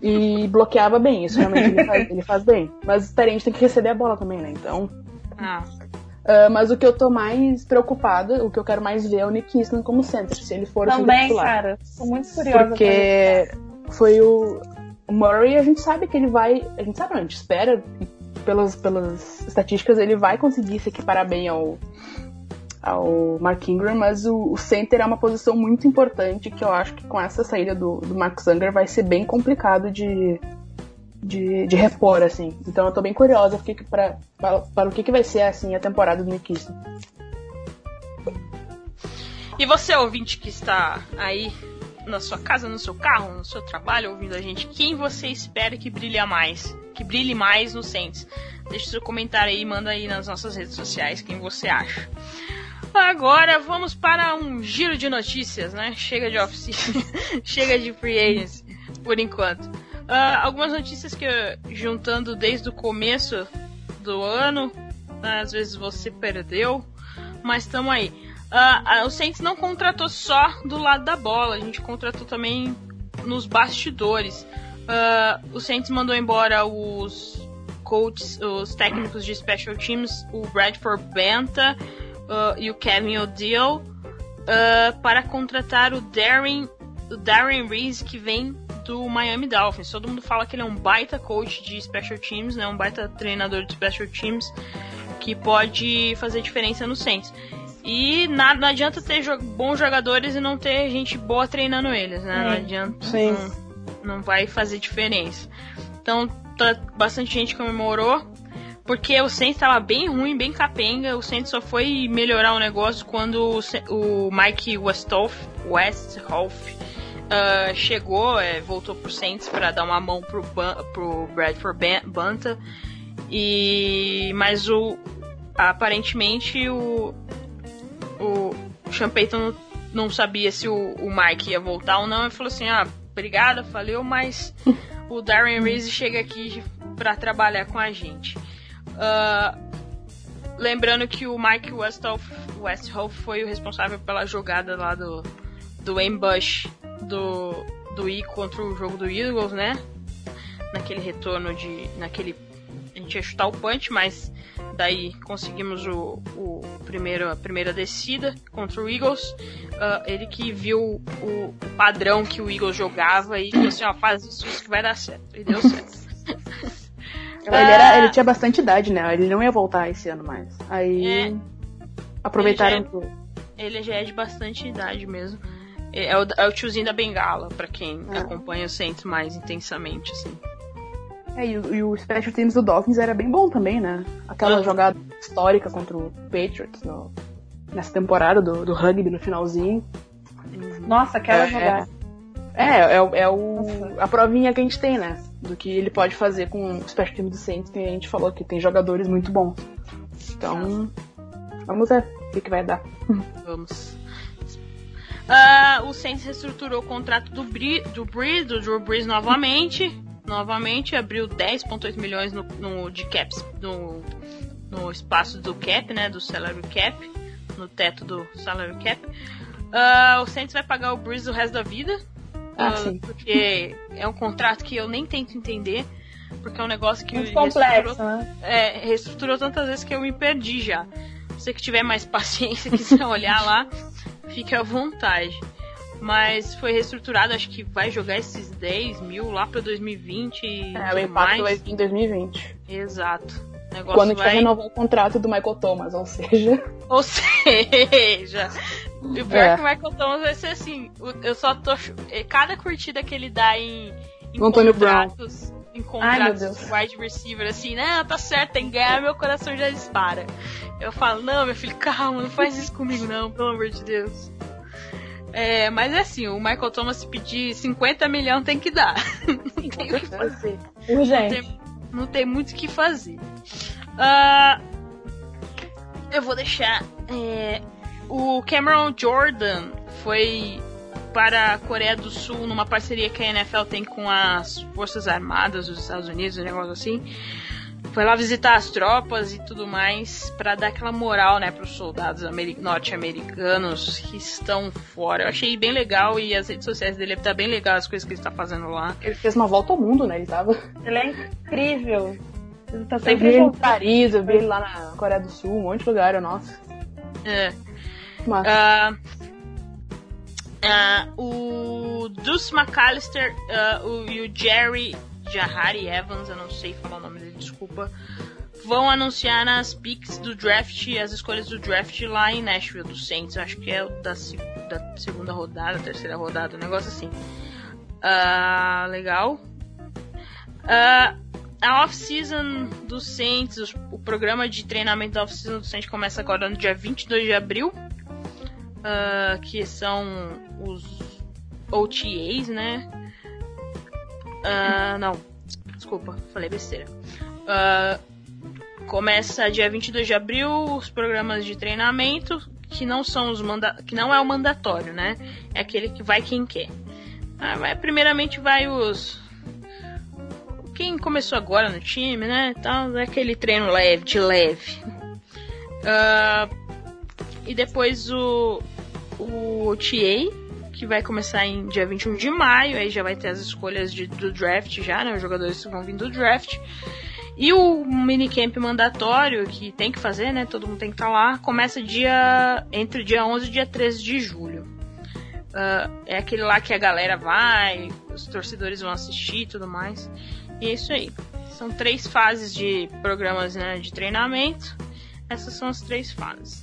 E bloqueava bem, isso realmente ele faz, ele faz bem. Mas o Tyrande tem que receber a bola também, né? Então. Ah. Uh, mas o que eu tô mais preocupada, o que eu quero mais ver é o Nick Easton como center, se ele for Também, o cara. Tô muito curiosa. Porque foi o, Murray, a gente sabe que ele vai. A gente sabe, não, a gente espera, pelas, pelas estatísticas, ele vai conseguir se equiparar bem ao, ao Mark Ingram, mas o, o, center é uma posição muito importante que eu acho que com essa saída do, do Mark Zanger vai ser bem complicado de, de, de repor, assim. Então eu tô bem curiosa para, para, para o que, que vai ser assim a temporada do Nick. E você, ouvinte que está aí na sua casa, no seu carro, no seu trabalho, ouvindo a gente, quem você espera que brilhe mais? Que brilhe mais no Saints? Deixe seu comentário aí, manda aí nas nossas redes sociais quem você acha. Agora vamos para um giro de notícias, né? Chega de office, <laughs> chega de free agency, por enquanto. Uh, algumas notícias que juntando desde o começo do ano, às vezes você perdeu, mas estamos aí. Uh, o Saints não contratou só do lado da bola, a gente contratou também nos bastidores. Uh, o Saints mandou embora os coaches, os técnicos de special teams, o Bradford Benta uh, e o Kevin O'Deal, uh, para contratar o Darren, o Darren Reese, que vem do Miami Dolphins. Todo mundo fala que ele é um baita coach de special teams, né? Um baita treinador de special teams que pode fazer diferença no Saints. E nada, não adianta ter jo bons jogadores e não ter gente boa treinando eles, né? Não adianta. Sim. Não, não vai fazer diferença. Então, tá, bastante gente comemorou. Porque o Saints estava bem ruim, bem capenga. O Saints só foi melhorar o negócio quando o, o Mike Westhoff, Westhoff uh, chegou, é, voltou pro Saints para dar uma mão pro, pro Bradford Banta. E mas o aparentemente o o Sean Payton não sabia se o, o Mike ia voltar ou não. Ele falou assim: "Ah, obrigada, valeu, mas o Darren <laughs> Reese chega aqui para trabalhar com a gente". Uh, lembrando que o Mike Westhoff, Westhoff foi o responsável pela jogada lá do do ambush do, do I contra o jogo do Eagles, né? Naquele retorno de. naquele. A gente ia chutar o punch, mas daí conseguimos o, o primeiro, a primeira descida contra o Eagles. Uh, ele que viu o, o, padrão que o Eagles jogava e falou assim, ó, faz isso, isso que vai dar certo. E deu certo. <laughs> ele, era, ele tinha bastante idade, né? Ele não ia voltar esse ano mais. Aí é, aproveitaram ele já, é, ele já é de bastante idade mesmo. É, é o, é o tiozinho da bengala, para quem é. acompanha o Saints mais intensamente, assim. É, e, e, o Special Teams do Dolphins era bem bom também, né? Aquela ah. jogada histórica contra o Patriots no, nessa temporada do, do rugby no finalzinho. Nossa, aquela é, jogada. É, é, é, é o, a provinha que a gente tem, né? Do que ele pode fazer com o Special Teams do Saints, que a gente falou que tem jogadores muito bons. Então, vamos ver o que, que vai dar. Vamos. Uh, o Saints reestruturou o contrato do, Bri do Breeze, do Drew Brees novamente. Novamente abriu 10,8 milhões no, no, de caps no, no espaço do cap, né? Do salary cap. No teto do salary cap. Uh, o Saints vai pagar o Breeze o resto da vida. Ah, uh, porque é um contrato que eu nem tento entender. Porque é um negócio que Muito complexo, né? É, reestruturou tantas vezes que eu me perdi já. Você que tiver mais <laughs> paciência, quiser olhar lá, fique à vontade. Mas foi reestruturado, acho que vai jogar esses 10 mil lá pra 2020 e É, o impacto vai vir em 2020. Exato. Negócio Quando a gente vai renovar o contrato do Michael Thomas, ou seja. Ou seja. O pior é. que o Michael Thomas vai ser assim. Eu só tô. É, cada curtida que ele dá em, em Antônio contratos. Brown. Em contratos wide receiver, assim, né? Tá certo, tem que ganhar, meu coração já dispara. Eu falo, não, meu filho, calma, não faz isso comigo, não, pelo amor de Deus. É, mas é assim, o Michael Thomas se pedir 50 milhões tem que dar. <laughs> Não tem o que fazer. Urgente. Não tem, não tem muito o que fazer. Uh, eu vou deixar. É, o Cameron Jordan foi para a Coreia do Sul numa parceria que a NFL tem com as Forças Armadas dos Estados Unidos, um negócio assim foi lá visitar as tropas e tudo mais para dar aquela moral, né, para os soldados norte-americanos que estão fora. Eu achei bem legal e as redes sociais dele tá bem legal as coisas que ele está fazendo lá. Ele fez uma volta ao mundo, né? Ele tava. Ele é incrível. Ele tá sempre eu vi em Paris, eu vi ele lá na Coreia do Sul, um monte de lugar, nossa. É. Uh, uh, o Deuce McAllister uh, o, e o Jerry Jahari Evans, eu não sei falar o nome dele, desculpa, vão anunciar nas picks do draft, as escolhas do draft lá em Nashville, do Saints. Acho que é da, da segunda rodada, terceira rodada, um negócio assim. Uh, legal. Uh, a off-season do Saints, o programa de treinamento da off-season do Saints começa agora no dia 22 de abril. Uh, que são os OTAs, né? Uh, não, desculpa, falei besteira. Uh, começa dia 22 de abril os programas de treinamento, que não são os manda que não é o mandatório, né? É aquele que vai quem quer. Ah, vai, primeiramente vai os quem começou agora no time, né? Então, é aquele treino leve, de leve. Uh, e depois o o TA, que vai começar em dia 21 de maio, aí já vai ter as escolhas de, do draft já, né? Os jogadores vão vir do draft. E o minicamp mandatório, que tem que fazer, né? Todo mundo tem que estar tá lá, começa dia entre dia 11 e dia 13 de julho. Uh, é aquele lá que a galera vai, os torcedores vão assistir e tudo mais. E é isso aí. São três fases de programas né, de treinamento. Essas são as três fases.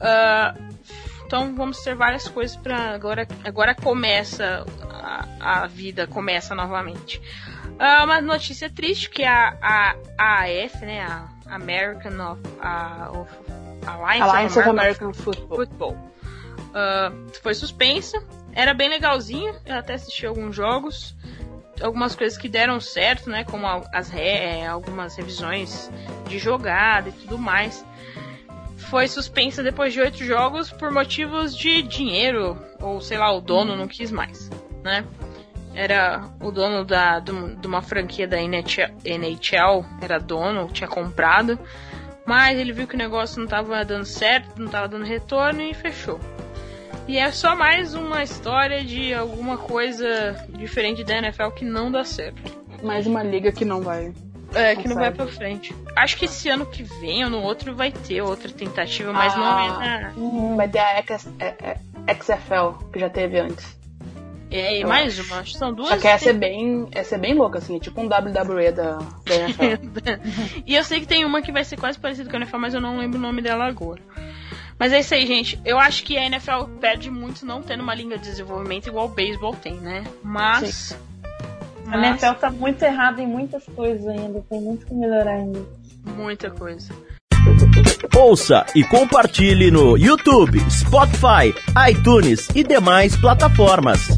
Uh, então vamos ter várias coisas para agora. Agora começa a, a, vida começa novamente. Uh, uma notícia triste que a, a, a AF, né, a American of, a, of Alliance, Alliance of, American, American Football, Football uh, foi suspensa. Era bem legalzinho. Eu até assisti alguns jogos algumas coisas que deram certo, né? Como as re, é, algumas revisões de jogada e tudo mais foi suspensa depois de oito jogos por motivos de dinheiro, ou sei lá, o dono não quis mais, né? Era o dono da, de uma franquia da NHL, era dono, tinha comprado, mas ele viu que o negócio não estava dando certo, não estava dando retorno e fechou. E é só mais uma história de alguma coisa diferente da NFL que não dá certo. Mais uma liga que não vai É, que não vai pra frente. Acho que esse ano que vem ou no outro vai ter outra tentativa, mas não é na. Uhum. Vai ter a X, é- é- XFL, que já teve antes. É, e mais uma, acho que são duas. Só que essa é bem, essa é bem louca, assim, é tipo um WWE da, da NFL. <laughs> e eu sei que tem uma que vai ser quase parecida com a NFL, mas eu não lembro o nome dela agora. Mas é isso aí, gente. Eu acho que a NFL perde muito não tendo uma linha de desenvolvimento igual o beisebol tem, né? Mas. A mas NFL tá muito errada em muitas coisas ainda, tem muito que melhorar ainda. muita coisa. Ouça e compartilhe no YouTube, Spotify, iTunes e demais plataformas.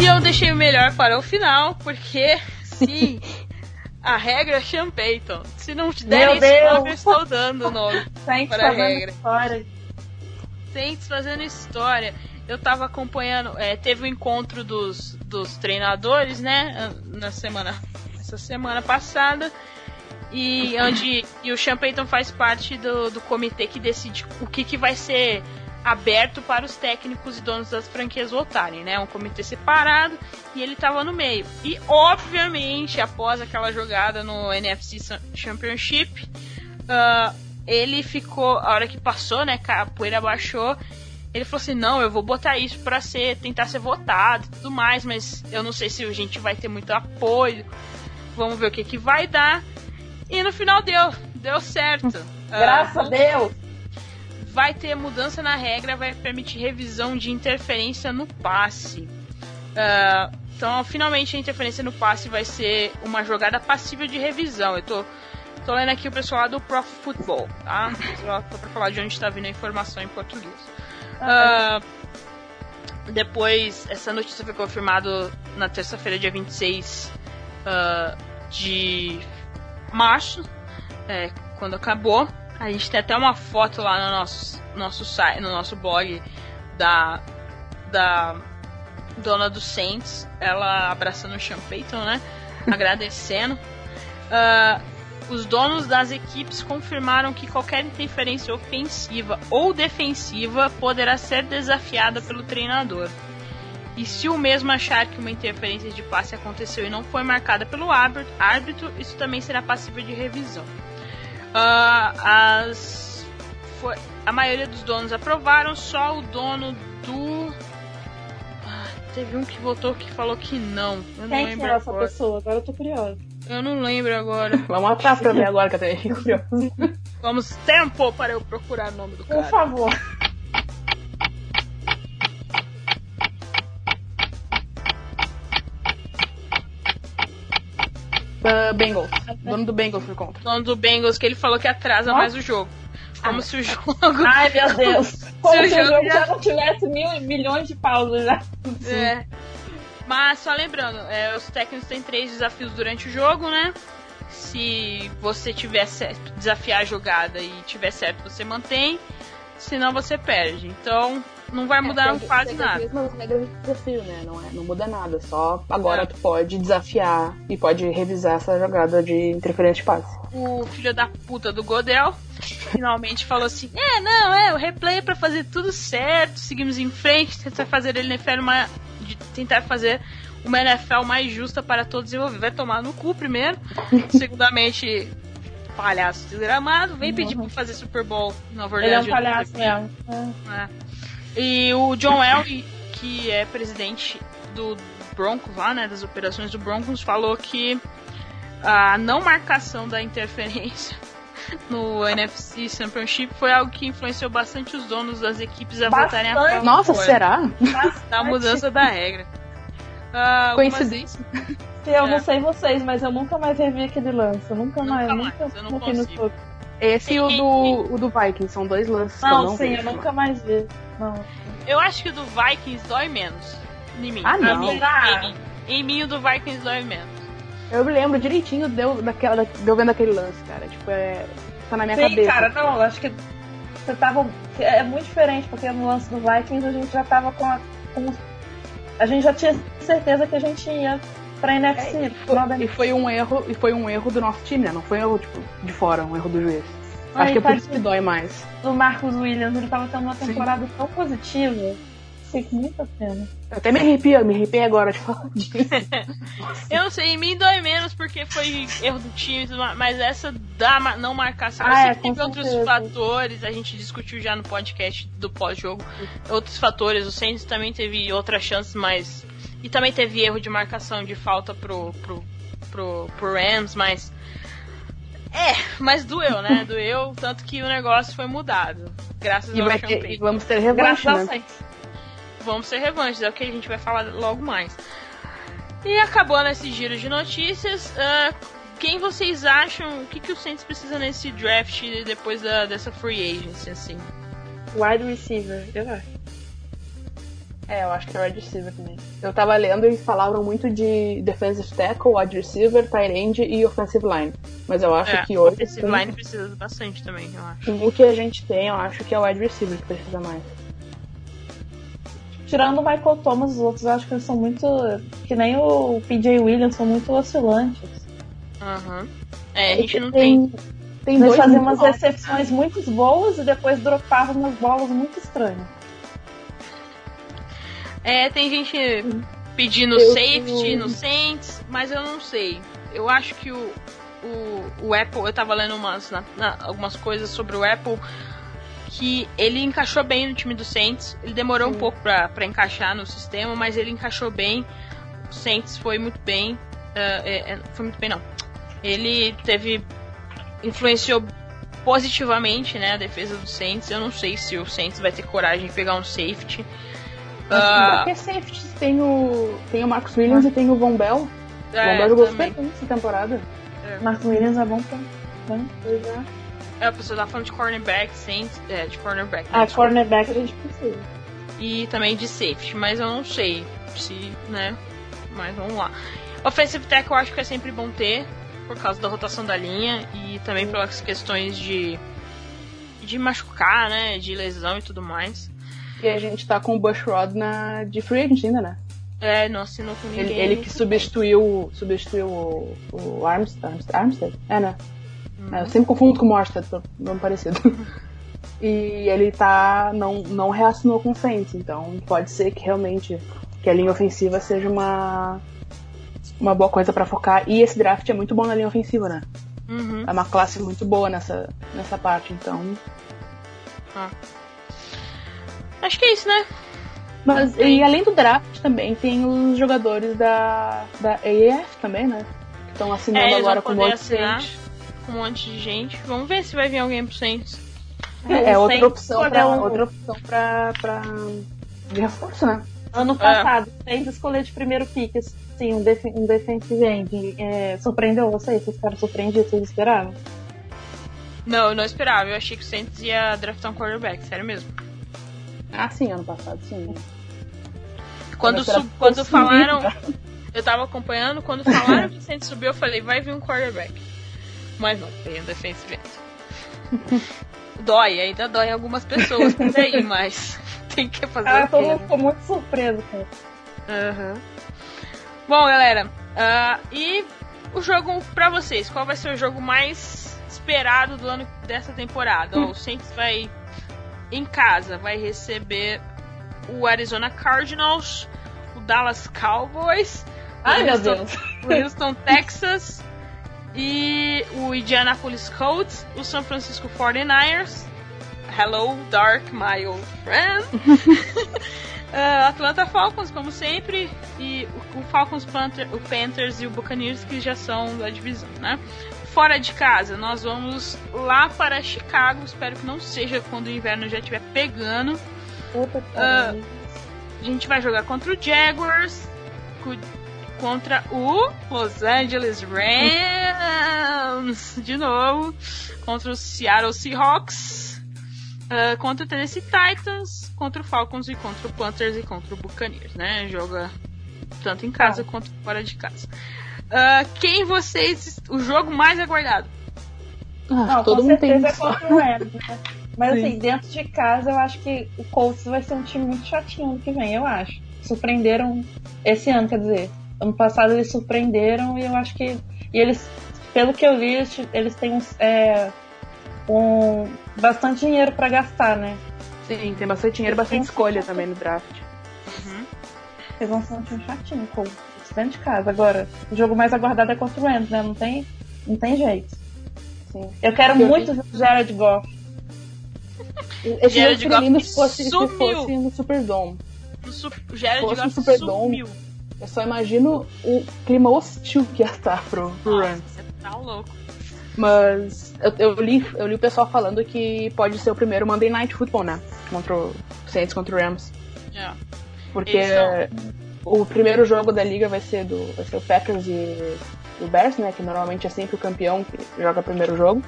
E eu deixei o melhor para o final, porque sim, <laughs> a regra é Sean Payton. Se não te derem Meu esse Deus! nome, eu estou dando o nome. <laughs> Saints Para a fazendo regra. história. Saints fazendo história. Eu tava acompanhando, é, teve o encontro dos, dos treinadores, né? Na semana, essa semana passada. E onde e o Sean Payton faz parte do, do comitê que decide o que, que vai ser aberto para os técnicos e donos das franquias votarem, né? Um comitê separado e ele tava no meio. E obviamente, após aquela jogada no NFC Championship, ah, ele ficou, a hora que passou, né, a poeira baixou, ele falou assim, não, eu vou botar isso pra ser, tentar ser votado e tudo mais, mas eu não sei se a gente vai ter muito apoio, vamos ver o que que vai dar. E no final deu, deu certo. Graças Ah, a Deus! Vai ter mudança na regra, vai permitir revisão de interferência no passe. Ah, então, finalmente, a interferência no passe vai ser uma jogada passível de revisão. Eu tô, tô lendo aqui o pessoal lá do Pro Football, tá? Só pra falar de onde está vindo a informação em português. Ah, depois, essa notícia foi confirmada na terça-feira, dia 26 ah, de março, é, quando acabou. A gente tem até uma foto lá no nosso, nosso site, no nosso blog da, da dona do Saints, ela abraçando o Sean Payton, né? <laughs> Agradecendo. Ah, os donos das equipes confirmaram que qualquer interferência ofensiva ou defensiva poderá ser desafiada pelo treinador. E se o mesmo achar que uma interferência de passe aconteceu e não foi marcada pelo árbitro, árbitro isso também será passível de revisão. Ah, as, foi- a maioria dos donos aprovaram, só o dono do. Ah, teve um que votou que falou que não. Eu não Quem que lembro é essa agora. pessoa? Agora eu tô curiosa. Eu não lembro agora. <laughs> Vamos atrás pra ver agora que eu tenho curioso. Vamos tempo para eu procurar o nome do Por cara. favor. Uh, Bengals. Dono do Bengals por conta. O dono do Bengals que ele falou que atrasa Nossa. mais o <laughs> jogo. Como se o jogo. Ai, meu Deus. Como se o jogo jogo já- já não tivesse mil, milhões de pausas já. É. Mas só lembrando, é, os técnicos têm três desafios durante o jogo, né? Se você tiver certo, desafiar a jogada e tiver certo, você mantém. Senão você perde. Então não vai mudar Segue- quase segue as nada. mesmas regras de desafio, né? Não, é, não muda nada. Só agora É. tu pode desafiar e pode revisar essa jogada de interferência de passe. o filho da puta do Godel finalmente falou assim: É, não, é, o replay é pra fazer tudo certo, seguimos em frente, tentar fazer ele NFL uma, de tentar fazer uma NFL mais justa para todos envolvidos. Vai tomar no cu primeiro, <laughs> segundamente, palhaço desgramado, vem pedir pra fazer Super Bowl Nova Ele é um palhaço mesmo. É. É. E o John Elway, que é presidente do Broncos lá, né, das operações do Broncos, falou que a não marcação da interferência <laughs> no NFC Championship foi algo que influenciou bastante os donos das equipes a votarem a Bastante. favor Nossa, será? da mudança da regra. Algumas- Coincidência. <laughs> Eu É. não sei vocês, mas eu nunca mais revi aquele lance. Eu nunca, Nunca mais, mais, nunca eu não consigo. Esse e o do, o do Vikings. São dois lances que eu Não, não sim, vejo. eu nunca mais vi. Não. Eu acho que o do Vikings dói menos. Em mim. Ah, não. mim, Ah. em mim. Em mim, o do Vikings dói menos. Eu me lembro direitinho deu, daquela, da- deu vendo aquele lance, cara. Tipo, é. Tá na minha Sim, cabeça. cara, não, eu acho que você tava. É muito diferente, porque no lance do Vikings a gente já tava com a. com- a gente já tinha certeza que a gente ia pra NFC. Foi- e foi um erro e foi um erro do nosso time, né? Não foi um erro tipo de fora, um erro do juiz. Acho que é por isso que dói mais. do Marcos Williams, ele tava tendo uma temporada tão positiva. Sei com muita pena. Eu até me arrepio, me arrepiei agora de falar disso. <laughs> Eu não sei, em mim dói menos porque foi erro do time, e mas essa da não marcação, eu Ah, é, que teve outros certeza. fatores, a gente discutiu já no podcast do pós-jogo, outros fatores, o Saints também teve outras chances, mas... E também teve erro de marcação de falta pro, pro, pro, pro Rams, mas... É, mas doeu, né? <laughs> Doeu, tanto que o negócio foi mudado. Graças E, ao ter, e vamos ter revanche, Graças né? Vamos ser revanches, é o que a gente vai falar logo mais. E acabou nesse giro de notícias. ah, quem vocês acham? O que, que o Saints precisa nesse draft depois da, dessa free agency, assim? Wide receiver, eu acho. É, eu acho que é wide receiver também. Eu tava lendo e falavam muito de defensive tackle, wide receiver, tight end e offensive line. Mas eu acho É, que hoje, Offensive com, line precisa bastante também, eu acho. o que a gente tem, eu acho que é o wide receiver que precisa mais. Tirando o Michael Thomas, os outros eu acho que eles são muito. Que nem o PJ Williams, são muito oscilantes. Aham. É, a gente não tem. tem. Tem Eles dois faziam umas recepções muito boas e depois dropavam umas bolas muito estranhas. É, tem gente pedindo Eu- safety no Saints, mas eu não sei. Eu acho que o, o, o Apple, eu tava lendo umas, na- na- algumas coisas sobre o Apple, que ele encaixou bem no time do Saints. Ele demorou um pouco pra, pra encaixar no sistema, mas ele encaixou bem. O Saints foi muito bem. é, é, foi muito bem, não. Ele teve. influenciou positivamente né, a defesa do Saints. Eu não sei se o Saints vai ter coragem de pegar um safety. Ah, Porque safety tem o, tem o Marcus Williams e tem o Von Bell. o Von é, Bell jogou super bem essa temporada. Marcos Williams é bom pra. né? É. É, a pessoa tá falando de cornerback, Saints, é, de cornerback. né, Ah, desculpa. cornerback a gente precisa. E também de safety, mas eu não sei se, né? Mas vamos lá. Offensive tackle eu acho que é sempre bom ter, por causa da rotação da linha e também pelas questões de de machucar, né? De lesão e tudo mais. E a gente tá com o Bushrod na, de free agent ainda, né? É, não assinou com ninguém. Ele, ele que substituiu, substituiu o, o Armstead, Armstead? É, né? É, eu sempre confundo com o Morstead, nome parecido. <laughs> e ele tá, não, não reassinou com o Saints, então pode ser que realmente que a linha ofensiva seja uma, uma boa coisa pra focar. E esse draft é muito bom na linha ofensiva, né? Uhum. É uma classe muito boa nessa, nessa parte, então... Acho que é isso, né? Mas, Tem. e além do draft também tem os jogadores da, da AAF também, né? Que estão assinando É, eles agora vão com um monte de assinar gente. com um monte de gente. Vamos ver se vai vir alguém pro Saints. É, é outra Saints opção, escolheu pra, um- outra opção pra, pra de reforço, né? Ano passado, sem escolher de primeiro pick, assim, um, def um defensive end. É, surpreendeu vocês? Vocês ficaram surpreendidos? Vocês esperavam? Não, eu não esperava. Eu achei que o Saints ia draftar um quarterback, sério mesmo. Ah, sim, ano passado, sim. Quando, sub- quando falaram. subir, Eu tava acompanhando, quando falaram que o Saints subiu, eu falei, vai vir um quarterback. Mas não, veio um defensive end. <laughs> Dói, ainda dói em algumas pessoas por aí, <laughs> mas <laughs> tem que fazer Ah, o mundo né? ficou muito surpreso com isso. Aham. Bom, galera, ah, e o jogo pra vocês? Qual vai ser o jogo mais esperado do ano dessa temporada? O Saints vai em casa, vai receber o Arizona Cardinals, o Dallas Cowboys, Ai, o Houston- <laughs> o Houston Texas e o Indianapolis Colts, o San Francisco 49ers. Hello, Dark, my old friend. <laughs> <laughs> Ah, Atlanta Falcons, como sempre, e o, o Falcons, Panther, o Panthers e o Buccaneers, que já são da divisão, né? Fora de casa, nós vamos lá para Chicago. Espero que não seja quando o inverno já estiver pegando. Puta Ah, pariu. A gente vai jogar contra o Jaguars, co- contra o Los Angeles Rams, de novo, contra o Seattle Seahawks, ah, contra o Tennessee Titans, contra o Falcons e contra o Panthers e contra o Buccaneers, né? Joga tanto em casa quanto fora de casa. Ah, quem vocês. O jogo mais aguardado? Ah, Não, todo com mundo tem. certeza é contra o Rams, né? Mas Sim. assim, dentro de casa eu acho que o Colts vai ser um time muito chatinho ano que vem, eu acho. Surpreenderam esse ano, quer dizer. Ano passado eles surpreenderam e eu acho que. E eles, pelo que eu li, eles, têm uns. É, com bastante dinheiro para gastar, né? Sim, tem bastante dinheiro, bastante escolha também no draft. Uhum. Eles vão ser um time chatinho, com dentro de casa. Agora, o jogo mais aguardado é contra o Rams, né? Não tem, não tem jeito. Sim. Eu quero Eu muito ver o Jared Goff. Esse Jared jogo Goff se fosse, se sumiu. fosse no Superdome. O, su Jared Fosse Goff Superdome. sumiu. Eu só imagino o clima hostil que ia estar pro, pro Nossa, Rams. você tá louco. Mas eu, eu li, eu li o pessoal falando que pode ser o primeiro Monday Night Football, né? Contra o Saints contra o Rams. É. Porque Eles o primeiro jogo da liga vai ser do vai ser o Packers e o Bears, né? Que normalmente é sempre o campeão que joga o primeiro jogo.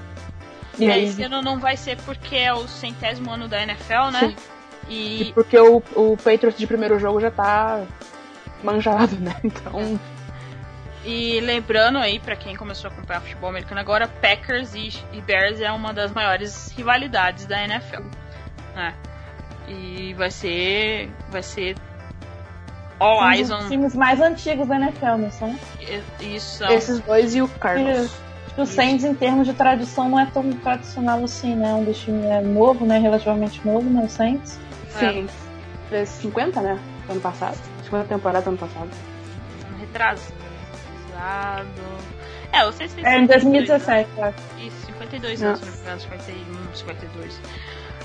E E aí, esse ano não vai ser porque é o centésimo ano da NFL, né? Sim. E e porque o, o Patriots de primeiro jogo já tá manjado, né? <laughs> Então, E lembrando aí, pra quem começou a acompanhar futebol americano agora, Packers e, e Bears é uma das maiores rivalidades da NFL. Né? E vai ser. Vai ser. All Um eyes on. times mais antigos da NFL, não são? Isso. esses dois e o Cardinals. Que o Saints, em termos de tradição, não é tão tradicional assim, né? Um dos times é novo, né? Relativamente novo, né? O Saints. Sim. Fez 50, né? Ano passado. 50 temporadas ano passado. Retrasado. É, vocês têm É, em 52, 2017, eu acho. Isso, 52 Não. anos, se não me engano, 51, 52.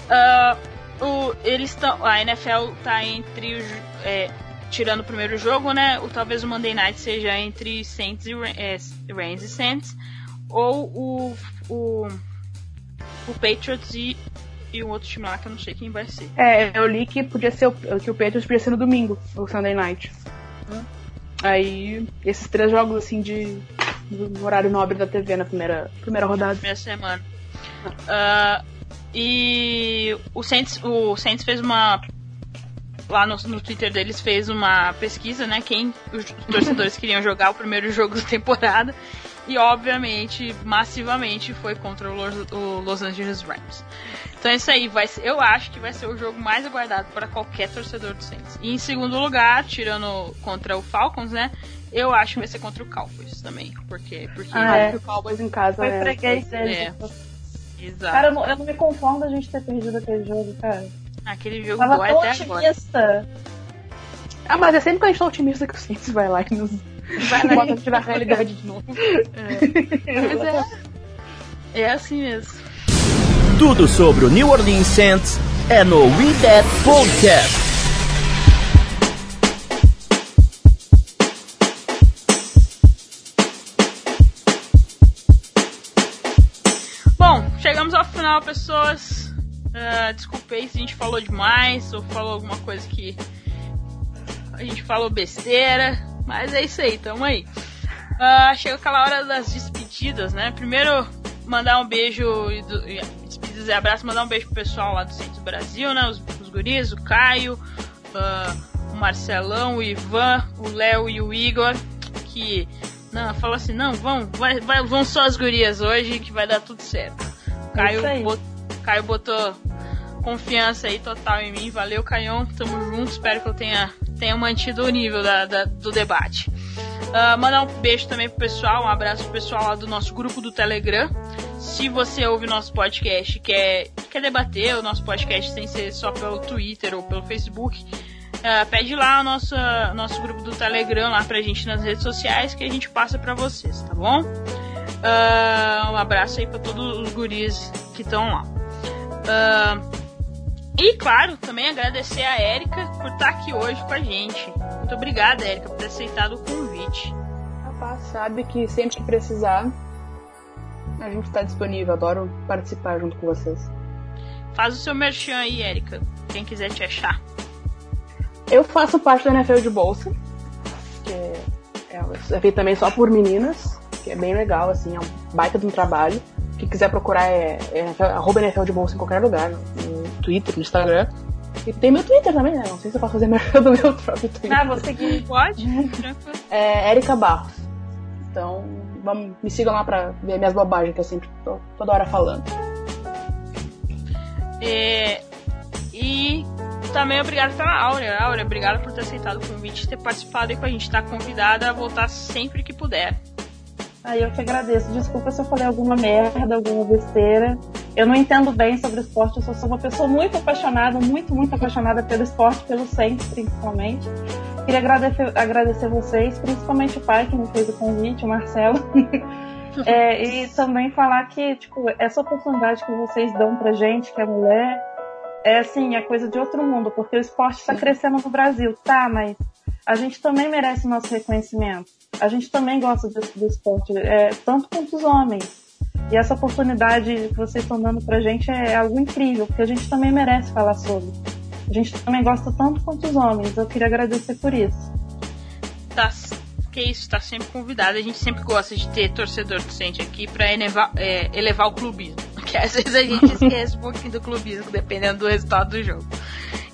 Ah, o, eles estão. A NFL tá entre os. é, tirando o primeiro jogo, né? O, talvez o Monday Night seja entre Saints e é, Rams e Saints. Ou o. o, o Patriots e, e um outro time lá que eu não sei quem vai ser. É, eu li que podia ser o, que o Patriots podia ser no domingo, o Sunday Night. Aí, esses três jogos assim de do horário nobre da TV na primeira, primeira rodada. primeira semana. Ah, e o Saints, o Saints fez uma. Lá no, no Twitter deles fez uma pesquisa, né? Quem os torcedores <laughs> queriam jogar o primeiro jogo da temporada. E obviamente, massivamente, foi contra o Los, o Los Angeles Rams. Então é isso aí, vai ser- eu acho que vai ser o jogo mais aguardado para qualquer torcedor do Saints. E em segundo lugar, tirando contra o Falcons, né? Eu acho que vai ser contra o Cowboys também. Porque, porque Ah, é. Que o Cowboys em casa Foi é, freguês deles. é. Exato. Cara, eu não, eu não me conformo da gente ter perdido aquele jogo, cara. Aquele jogo Tava dói tão até agora. otimista. Ah, mas é sempre que a gente tá otimista que o Saints vai lá e nos Vai lá bota na realidade de novo. Mas é. É assim mesmo. Tudo sobre o New Orleans Saints é no We That Podcast. Bom, chegamos ao final, pessoas. Ah, desculpei se a gente falou demais ou falou alguma coisa que a gente falou besteira, mas é isso aí, tamo aí. Ah, chega aquela hora das despedidas, né? Primeiro, mandar um beijo e, do, e despedidas e abraço, mandar um beijo pro pessoal lá do Centro Brasil, né? Os, os guris, o Caio, ah, o Marcelão, o Ivan, o Léo e o Igor, que não, falou assim, não, vão, vai, vai, vão só as gurias hoje que vai dar tudo certo. Caio, isso aí. bot- Caio botou confiança aí total em mim. Valeu, Caion. Tamo junto. Espero que eu tenha, tenha mantido o nível da, da- do debate. Ah, mandar um beijo também pro pessoal, um abraço pro pessoal lá do nosso grupo do Telegram. Se você ouve nosso podcast quer, quer debater o nosso podcast sem ser só pelo Twitter ou pelo Facebook, ah, pede lá o nosso, nosso grupo do Telegram lá pra gente nas redes sociais que a gente passa pra vocês, tá bom? Ah, um abraço aí pra todos os guris que estão lá. Ah, e claro, também agradecer a Érica por estar aqui hoje com a gente. Muito obrigada, Érica, por ter aceitado o convite. Rapaz, sabe que sempre que precisar, a gente tá disponível. Adoro participar junto com vocês. Faz o seu merchan aí, Érica. Quem quiser te achar. Eu faço parte da NFL de bolsa, que é, é feito também só por meninas, que é bem legal, assim, é um baita de um trabalho. Quem quiser procurar é, é arroba NFL de bolsa em qualquer lugar, no, Twitter, no Instagram. E tem meu Twitter também, né? Não sei se eu posso fazer <laughs> merchan do meu próprio Twitter. Ah, vou seguir. Pode? É Erika Barros. Então, vamos, me sigam lá pra ver minhas bobagens que eu sempre tô toda hora falando. É, e também obrigado pela Áurea. Áurea, obrigado por ter aceitado o convite e ter participado aí com a gente. Tá convidada a voltar sempre que puder. Aí eu que agradeço. Desculpa se eu falei alguma merda, alguma besteira. Eu não entendo bem sobre esporte, eu só sou uma pessoa muito apaixonada, muito, muito apaixonada pelo esporte, pelo Saints principalmente. Queria agradecer, agradecer vocês, principalmente o pai que me fez o convite, o Marcelo. <laughs> é, e também falar que, tipo, essa oportunidade que vocês dão pra gente, que é mulher, é assim, é coisa de outro mundo, porque o esporte está crescendo no Brasil, tá, mas a gente também merece nosso reconhecimento. A gente também gosta do esporte, é, tanto quanto os homens. E essa oportunidade que vocês estão dando pra gente é algo incrível, porque a gente também merece falar sobre. A gente também gosta tanto quanto os homens. Eu queria agradecer por isso. Tá, que isso, tá sempre convidado. A gente sempre gosta de ter torcedor docente aqui pra elevar, é, elevar o clubismo. <laughs> Porque às vezes a gente <laughs> esquece um pouquinho do clubismo, dependendo do resultado do jogo.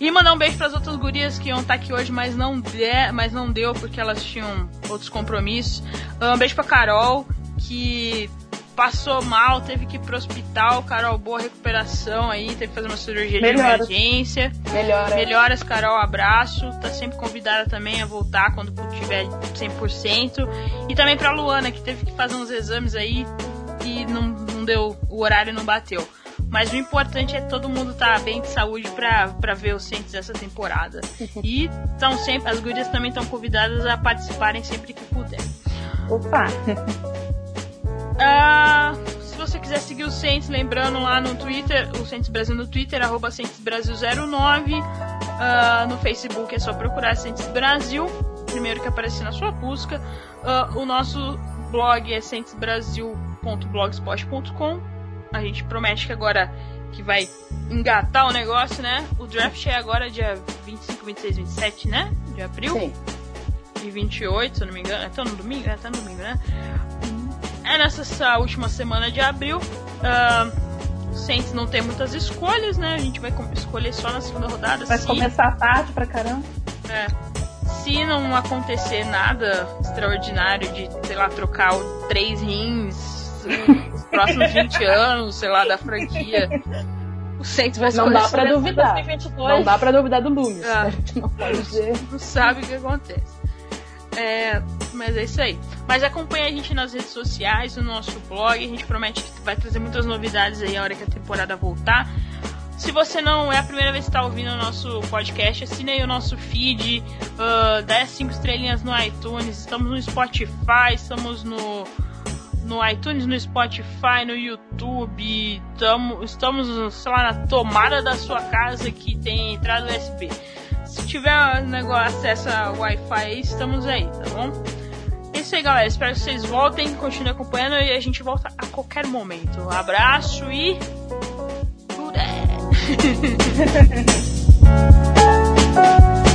E mandar um beijo para as outras gurias que iam estar tá aqui hoje, mas não, de, mas não deu porque elas tinham outros compromissos. Um beijo pra Carol, que passou mal, teve que ir pro hospital. Carol, boa recuperação aí, teve que fazer uma cirurgia Melhoras. de emergência. Melhoras. Melhoras, Carol, abraço. Tá sempre convidada também a voltar quando tiver 100%. E também pra Luana, que teve que fazer uns exames aí e não, não deu, o horário não bateu. Mas o importante é todo mundo estar tá bem de saúde para ver os Saints essa temporada. <laughs> E estão sempre, as gurias também estão convidadas a participarem sempre que puder. Opa! Uh, <laughs> se você quiser seguir o Saints, lembrando lá no Twitter, o Saints Brasil no Twitter, arroba Brasil09. Uh, no Facebook é só procurar Saints Brasil, primeiro que aparecer na sua busca. Uh, o nosso blog é saintsbrasil.blogspot.com. A gente promete que agora que vai engatar o negócio, né? O draft é agora dia 25, 26, 27, né? De abril. Sim. E 28, se eu não me engano. É tão no domingo? É, tá no domingo, né? É nessa última semana de abril. Uh, Saints não tem muitas escolhas, né? A gente vai escolher só na segunda rodada. Vai se... começar tarde pra caramba. É. Se não acontecer nada extraordinário de, sei lá, trocar três rins nos próximos 20 anos, sei lá, da franquia. O Saints vai Não dá pra duvidar. 2022. Não dá pra duvidar do Loomis. Ah, a gente não pode dizer. <laughs> Não sabe o que acontece. É, mas é isso aí. Mas acompanha a gente nas redes sociais, no nosso blog. A gente promete que vai trazer muitas novidades aí a hora que a temporada voltar. Se você não é a primeira vez que está ouvindo o nosso podcast, assine aí o nosso feed, uh, dê 5 estrelinhas no iTunes, estamos no Spotify, estamos no, no iTunes, no Spotify, no YouTube, tamo, estamos, sei lá, na tomada da sua casa que tem entrada USB. Se tiver negócio, acesso a Wi-Fi estamos aí, tá bom? É isso aí, galera. Espero que vocês voltem, continuem acompanhando e a gente volta a qualquer momento. Um abraço e. <laughs>